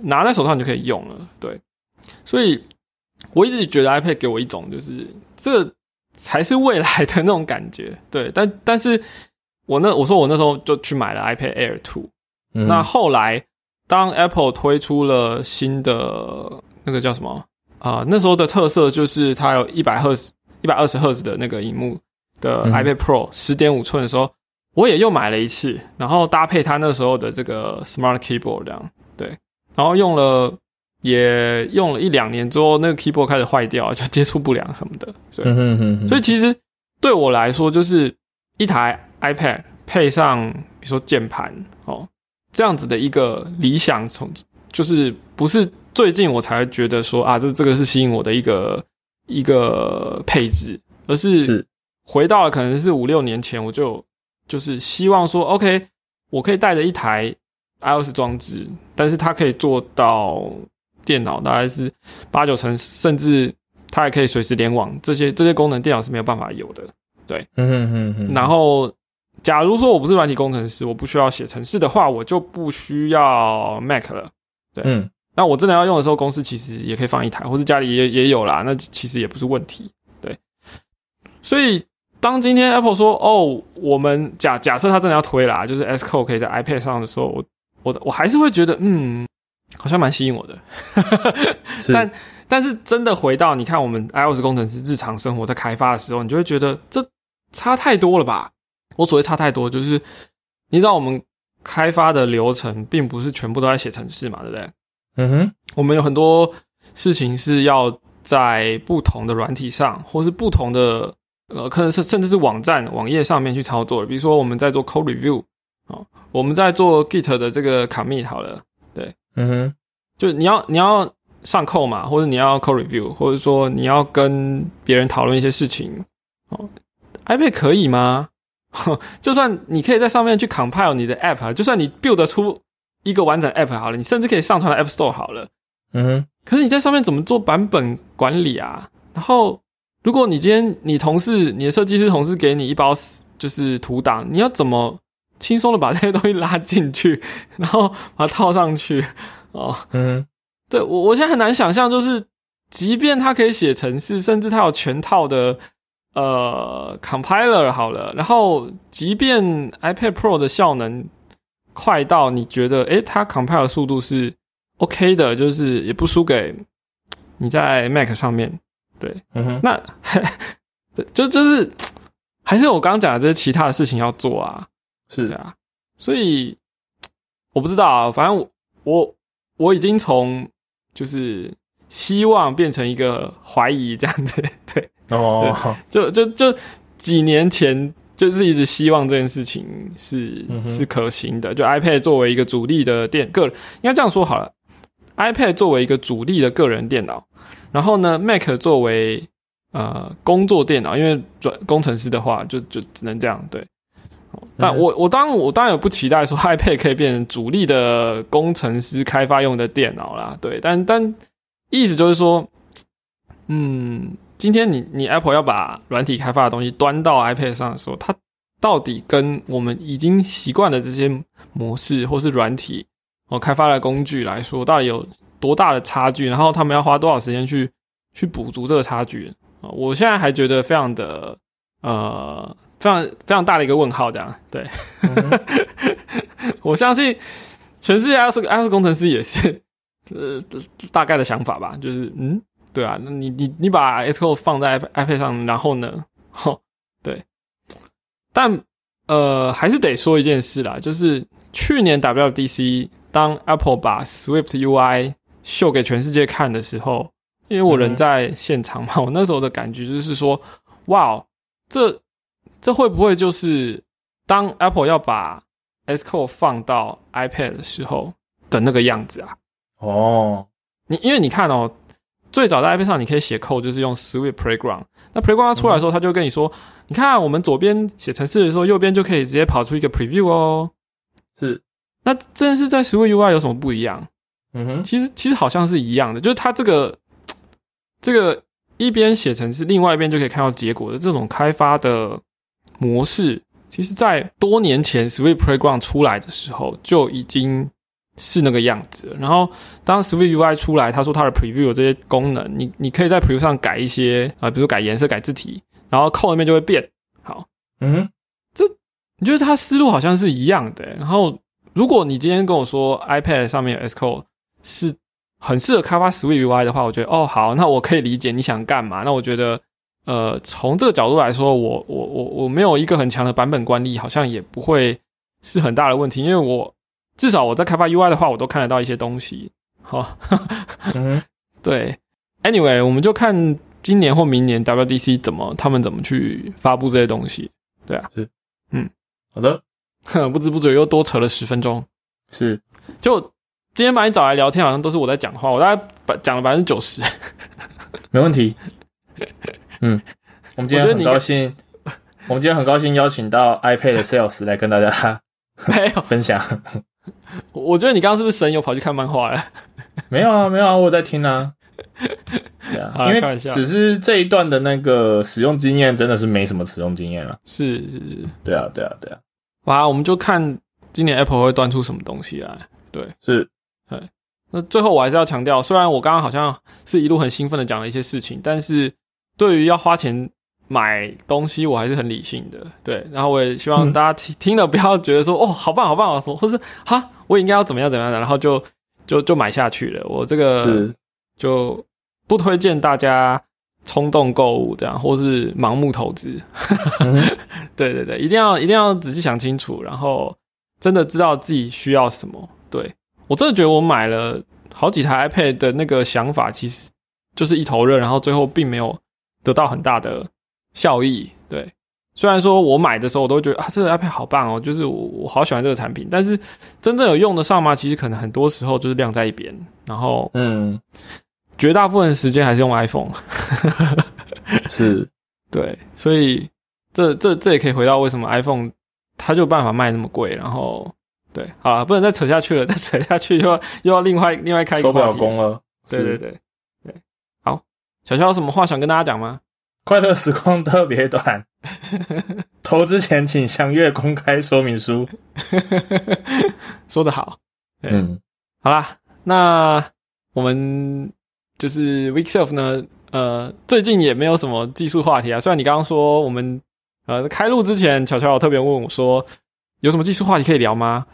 拿在手上你就可以用了。对，所以我一直觉得 iPad 给我一种就是这才是未来的那种感觉。对，但但是我那我说我那时候就去买了 iPad Air Two，、嗯那后来当 Apple 推出了新的那个叫什么啊、那时候的特色就是它有一百赫兹、一百二十赫兹的那个荧幕的嗯。iPad Pro 十点五寸的时候，我也又买了一次，然后搭配它那时候的这个 Smart Keyboard 这样对，然后用了也用了一两年之后，那个 keyboard 开始坏掉，就接触不良什么的，对，嗯哼哼哼，所以其实对我来说，就是一台 iPad 配上比如说键盘哦这样子的一个理想，从就是不是最近我才觉得说啊，这这个是吸引我的一个一个配置，而是是回到了可能是五六年前，我就就是希望说，OK，我可以带着一台 iOS 装置，但是它可以做到电脑大概是八九成，甚至它还可以随时联网，这些这些功能电脑是没有办法有的。嗯哼哼哼，然后，假如说我不是软体工程师，我不需要写程式的话，我就不需要 Mac 了。对嗯那我真的要用的时候，公司其实也可以放一台，或者家里也也有啦，那其实也不是问题。对，所以当今天 Apple 说哦，我们假假设它真的要推啦，就是 S Code 可以在 iPad 上的时候，我我我还是会觉得嗯，好像蛮吸引我的。是，但但是真的回到你看我们 iOS 工程师日常生活在开发的时候，你就会觉得这差太多了吧？我所谓差太多，就是你知道我们开发的流程并不是全部都在写程式嘛，对不对？嗯哼，我们有很多事情是要在不同的软体上，或是不同的呃，可能是甚至是网站、网页上面去操作的。比如说我们在做 code review 哦，我们在做 Git 的这个 commit 好了，对，嗯哼，就你要你要上扣嘛，或者你要 code review，或者说你要跟别人讨论一些事情哦，iPad 可以吗？就算你可以在上面去 compile 你的 app，就算你 build 出一个完整 app 好了，你甚至可以上传到 App Store 好了。嗯哼，可是你在上面怎么做版本管理啊？然后，如果你今天你同事、你的设计师同事给你一包就是图档，你要怎么轻松的把这些东西拉进去，然后把它套上去？哦，嗯对我我现在很难想象，就是即便它可以写程式，甚至它有全套的呃 compiler 好了，然后即便 iPad Pro 的效能快到你觉得，诶，它 compile 的速度是 OK 的，就是也不输给你在 Mac 上面，对，嗯哼，那 对就就是还是我刚刚讲的这些其他的事情要做啊，是。对啊，所以我不知道啊，反正我我我已经从就是希望变成一个怀疑这样子，对，哦，就就就几年前就是一直希望这件事情是、嗯是可行的，就 iPad 作为一个主力的电个，应该这样说好了，iPad 作为一个主力的个人电脑，然后呢，Mac 作为呃工作电脑，因为转工程师的话就就只能这样对。哦但嗯。我我当然我当然也不期待说 iPad 可以变成主力的工程师开发用的电脑啦，对，但但意思就是说，嗯，今天你你 Apple 要把软体开发的东西端到 iPad 上的时候，它到底跟我们已经习惯的这些模式或是软体哦开发的工具来说，到底有多大的差距？然后他们要花多少时间去去补足这个差距？啊、我现在还觉得非常的呃，非常非常大的一个问号，这样对。我相信全世界 iOS iOS 工程师也是呃大概的想法吧，就是嗯，对啊，那你你你把 Xcode 放在 iPad 上，然后呢，吼，对，但呃还是得说一件事啦，就是去年 WWDC 当 Apple 把 Swift UI 秀给全世界看的时候，因为我人在现场嘛，我那时候的感觉就是说，哇，这这会不会就是当 Apple 要把 Xcode 放到 iPad 的时候的那个样子啊？哦，你因为你看哦，最早在 iPad 上你可以写 code，就是用 Swift Playground。那 Playground 它出来的时候，它就跟你说，你看我们左边写程式的时候，右边就可以直接跑出一个 preview 哦。是，那这是在 Swift UI 有什么不一样？嗯哼，其实其实好像是一样的，就是它这个 这个一边写程式，另外一边就可以看到结果的这种开发的模式，其实在多年前 Swift Playground 出来的时候就已经是那个样子。然后当 Swift UI 出来，他说他的 Preview 有这些功能，你你可以在 Preview 上改一些啊、呃，比如改颜色、改字体，然后扣那边就会变。好，嗯这，你觉得他思路好像是一样的、然后，如果你今天跟我说 iPad 上面有 S Code 是很适合开发 Swift UI 的话，我觉得哦好，那我可以理解你想干嘛。那我觉得，呃，从这个角度来说，我我我我没有一个很强的版本管理，好像也不会是很大的问题，因为我至少我在开发 UI 的话，我都看得到一些东西。好，嗯，对，Anyway，我们就看今年或明年 WDC 怎么他们怎么去发布这些东西。对啊，是，嗯好的，哼，不知不觉又多扯了十分钟。是，就今天把你找来聊天，好像都是我在讲话，我大概把讲了百分之九十。没问题。嗯，我们今天很高兴，我们今天很高兴邀请到 iPad 的 Sales 来跟大家没有，分享。我觉得你刚刚是不是神游跑去看漫画了？没有啊，没有啊，我在听啊。对啊，因为只是这一段的那个使用经验真的是没什么使用经验了。是是是，对啊，对啊，对啊，哇，我们就看今年 Apple 会端出什么东西来。是，那最后我还是要强调，虽然我刚刚好像是一路很兴奋的讲了一些事情，但是对于要花钱买东西，我还是很理性的。对，然后我也希望嗯大家听、听了不要觉得说哦好棒好棒啊什么，或是哈我应该要怎么样怎么样的，然后就就就买下去了。我这个，就不推荐大家冲动购物这样，或是盲目投资。嗯哼 对对对，一定要一定要仔细想清楚，然后真的知道自己需要什么。对我真的觉得我买了好几台 iPad 的那个想法，其实就是一头热，然后最后并没有得到很大的效益。对，虽然说我买的时候我都觉得啊，这个 iPad 好棒哦，就是我我好喜欢这个产品，但是真正有用得上吗？其实可能很多时候就是晾在一边，然后嗯，绝大部分时间还是用 iPhone。是，对，所以这这这也可以回到为什么 iPhone 它就有办法卖那么贵，然后对，好了，不能再扯下去了，再扯下去又要又要另外另外开一个收不了话题工了。对对对对，好，小乔有什么话想跟大家讲吗？快乐时光特别短，投资前请详阅公开说明书。说得好，嗯，好啦，那我们就是 Week Self 呢，呃，最近也没有什么技术话题啊。虽然你刚刚说我们呃开录之前，巧巧有特别问我说有什么技术话题可以聊吗？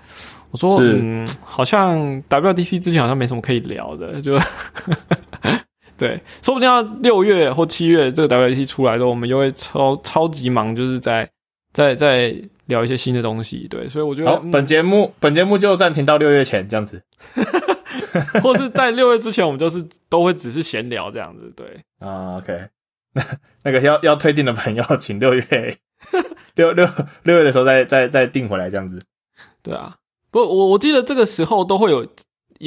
我说嗯，好像 WDC 之前好像没什么可以聊的，就对，说不定要六月或七月这个 WDC 出来的时候，我们又会超超级忙，就是在在在聊一些新的东西。对，所以我觉得好，嗯本节目本节目就暂停到六月前这样子 或是在六月之前，我们就是都会只是闲聊这样子，对，啊。OK，那那个要要退订的朋友，请六月 六六六月的时候再再再订回来这样子。对啊。不，我我记得这个时候都会有，以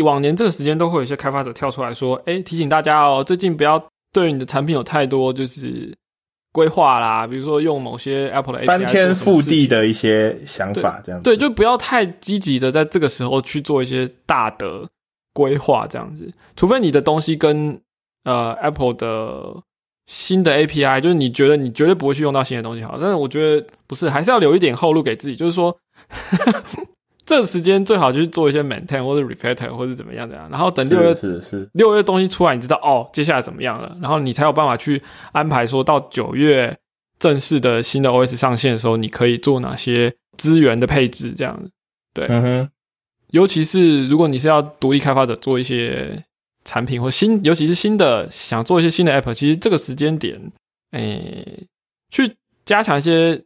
往年这个时间都会有一些开发者跳出来说，哎，提醒大家哦，最近不要对你的产品有太多就是规划啦，比如说用某些 Apple 的 API 翻天覆地的一些想法这样子。对，就不要太积极的在这个时候去做一些大的规划，这样子。除非你的东西跟呃 Apple 的新的 API，就是你觉得你绝对不会去用到新的东西好，但是我觉得不是，还是要留一点后路给自己，就是说。这个时间最好就是做一些 maintain 或者 refactor 或者怎么样的啊，然后等六月是是是，六月东西出来，你知道哦，接下来怎么样了，然后你才有办法去安排说到九月正式的新的 OS 上线的时候，你可以做哪些资源的配置，这样子。嗯哼，尤其是如果你是要独立开发者做一些产品或新，尤其是新的想做一些新的 app，其实这个时间点，诶，去加强一些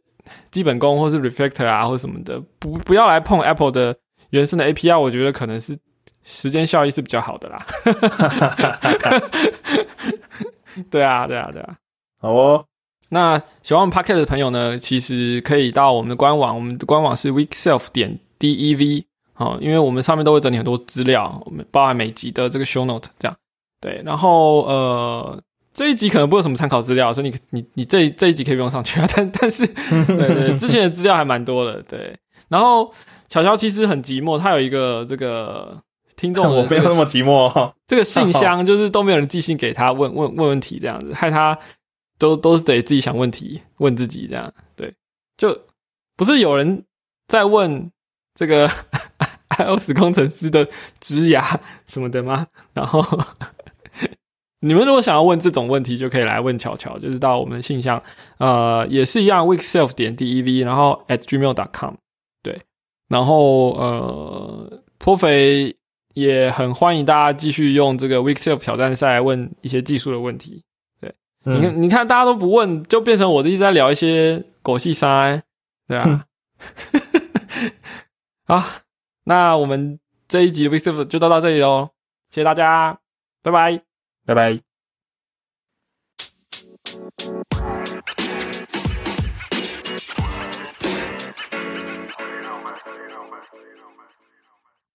基本功或是 Reflector 啊或者什么的，不不要来碰 Apple 的原生的 API，我觉得可能是时间效益是比较好的啦。对啊，对啊，对啊。好哦，那喜欢我们 Pocket 的朋友呢，其实可以到我们的官网，我们的官网是 weekself 点 dev 哦，因为我们上面都会整理很多资料，我们包含每集的这个 show note 这样。对，然后呃，这一集可能不会有什么参考资料，所以你你你这这一集可以不用上去啊，但但是对对，之前的资料还蛮多的，对。然后巧巧其实很寂寞，他有一个这个听众的我没有那么寂寞哦。这个信箱就是都没有人寄信给他问问问问题这样子，害他都都是得自己想问题问自己这样，对，就不是有人在问这个 iOS 工程师的职涯什么的吗？然后你们如果想要问这种问题，就可以来问巧巧，就是到我们的信箱，呃，也是一样，weekself 点 dev，然后 at gmail.com，对，然后呃，颇肥也很欢迎大家继续用这个 weekself 挑战赛来问一些技术的问题。你嗯，看，你看，大家都不问，就变成我一直在聊一些狗屁塞，对啊。好，那我们这一集的 weekself 就到到这里喽，谢谢大家，拜拜。拜拜。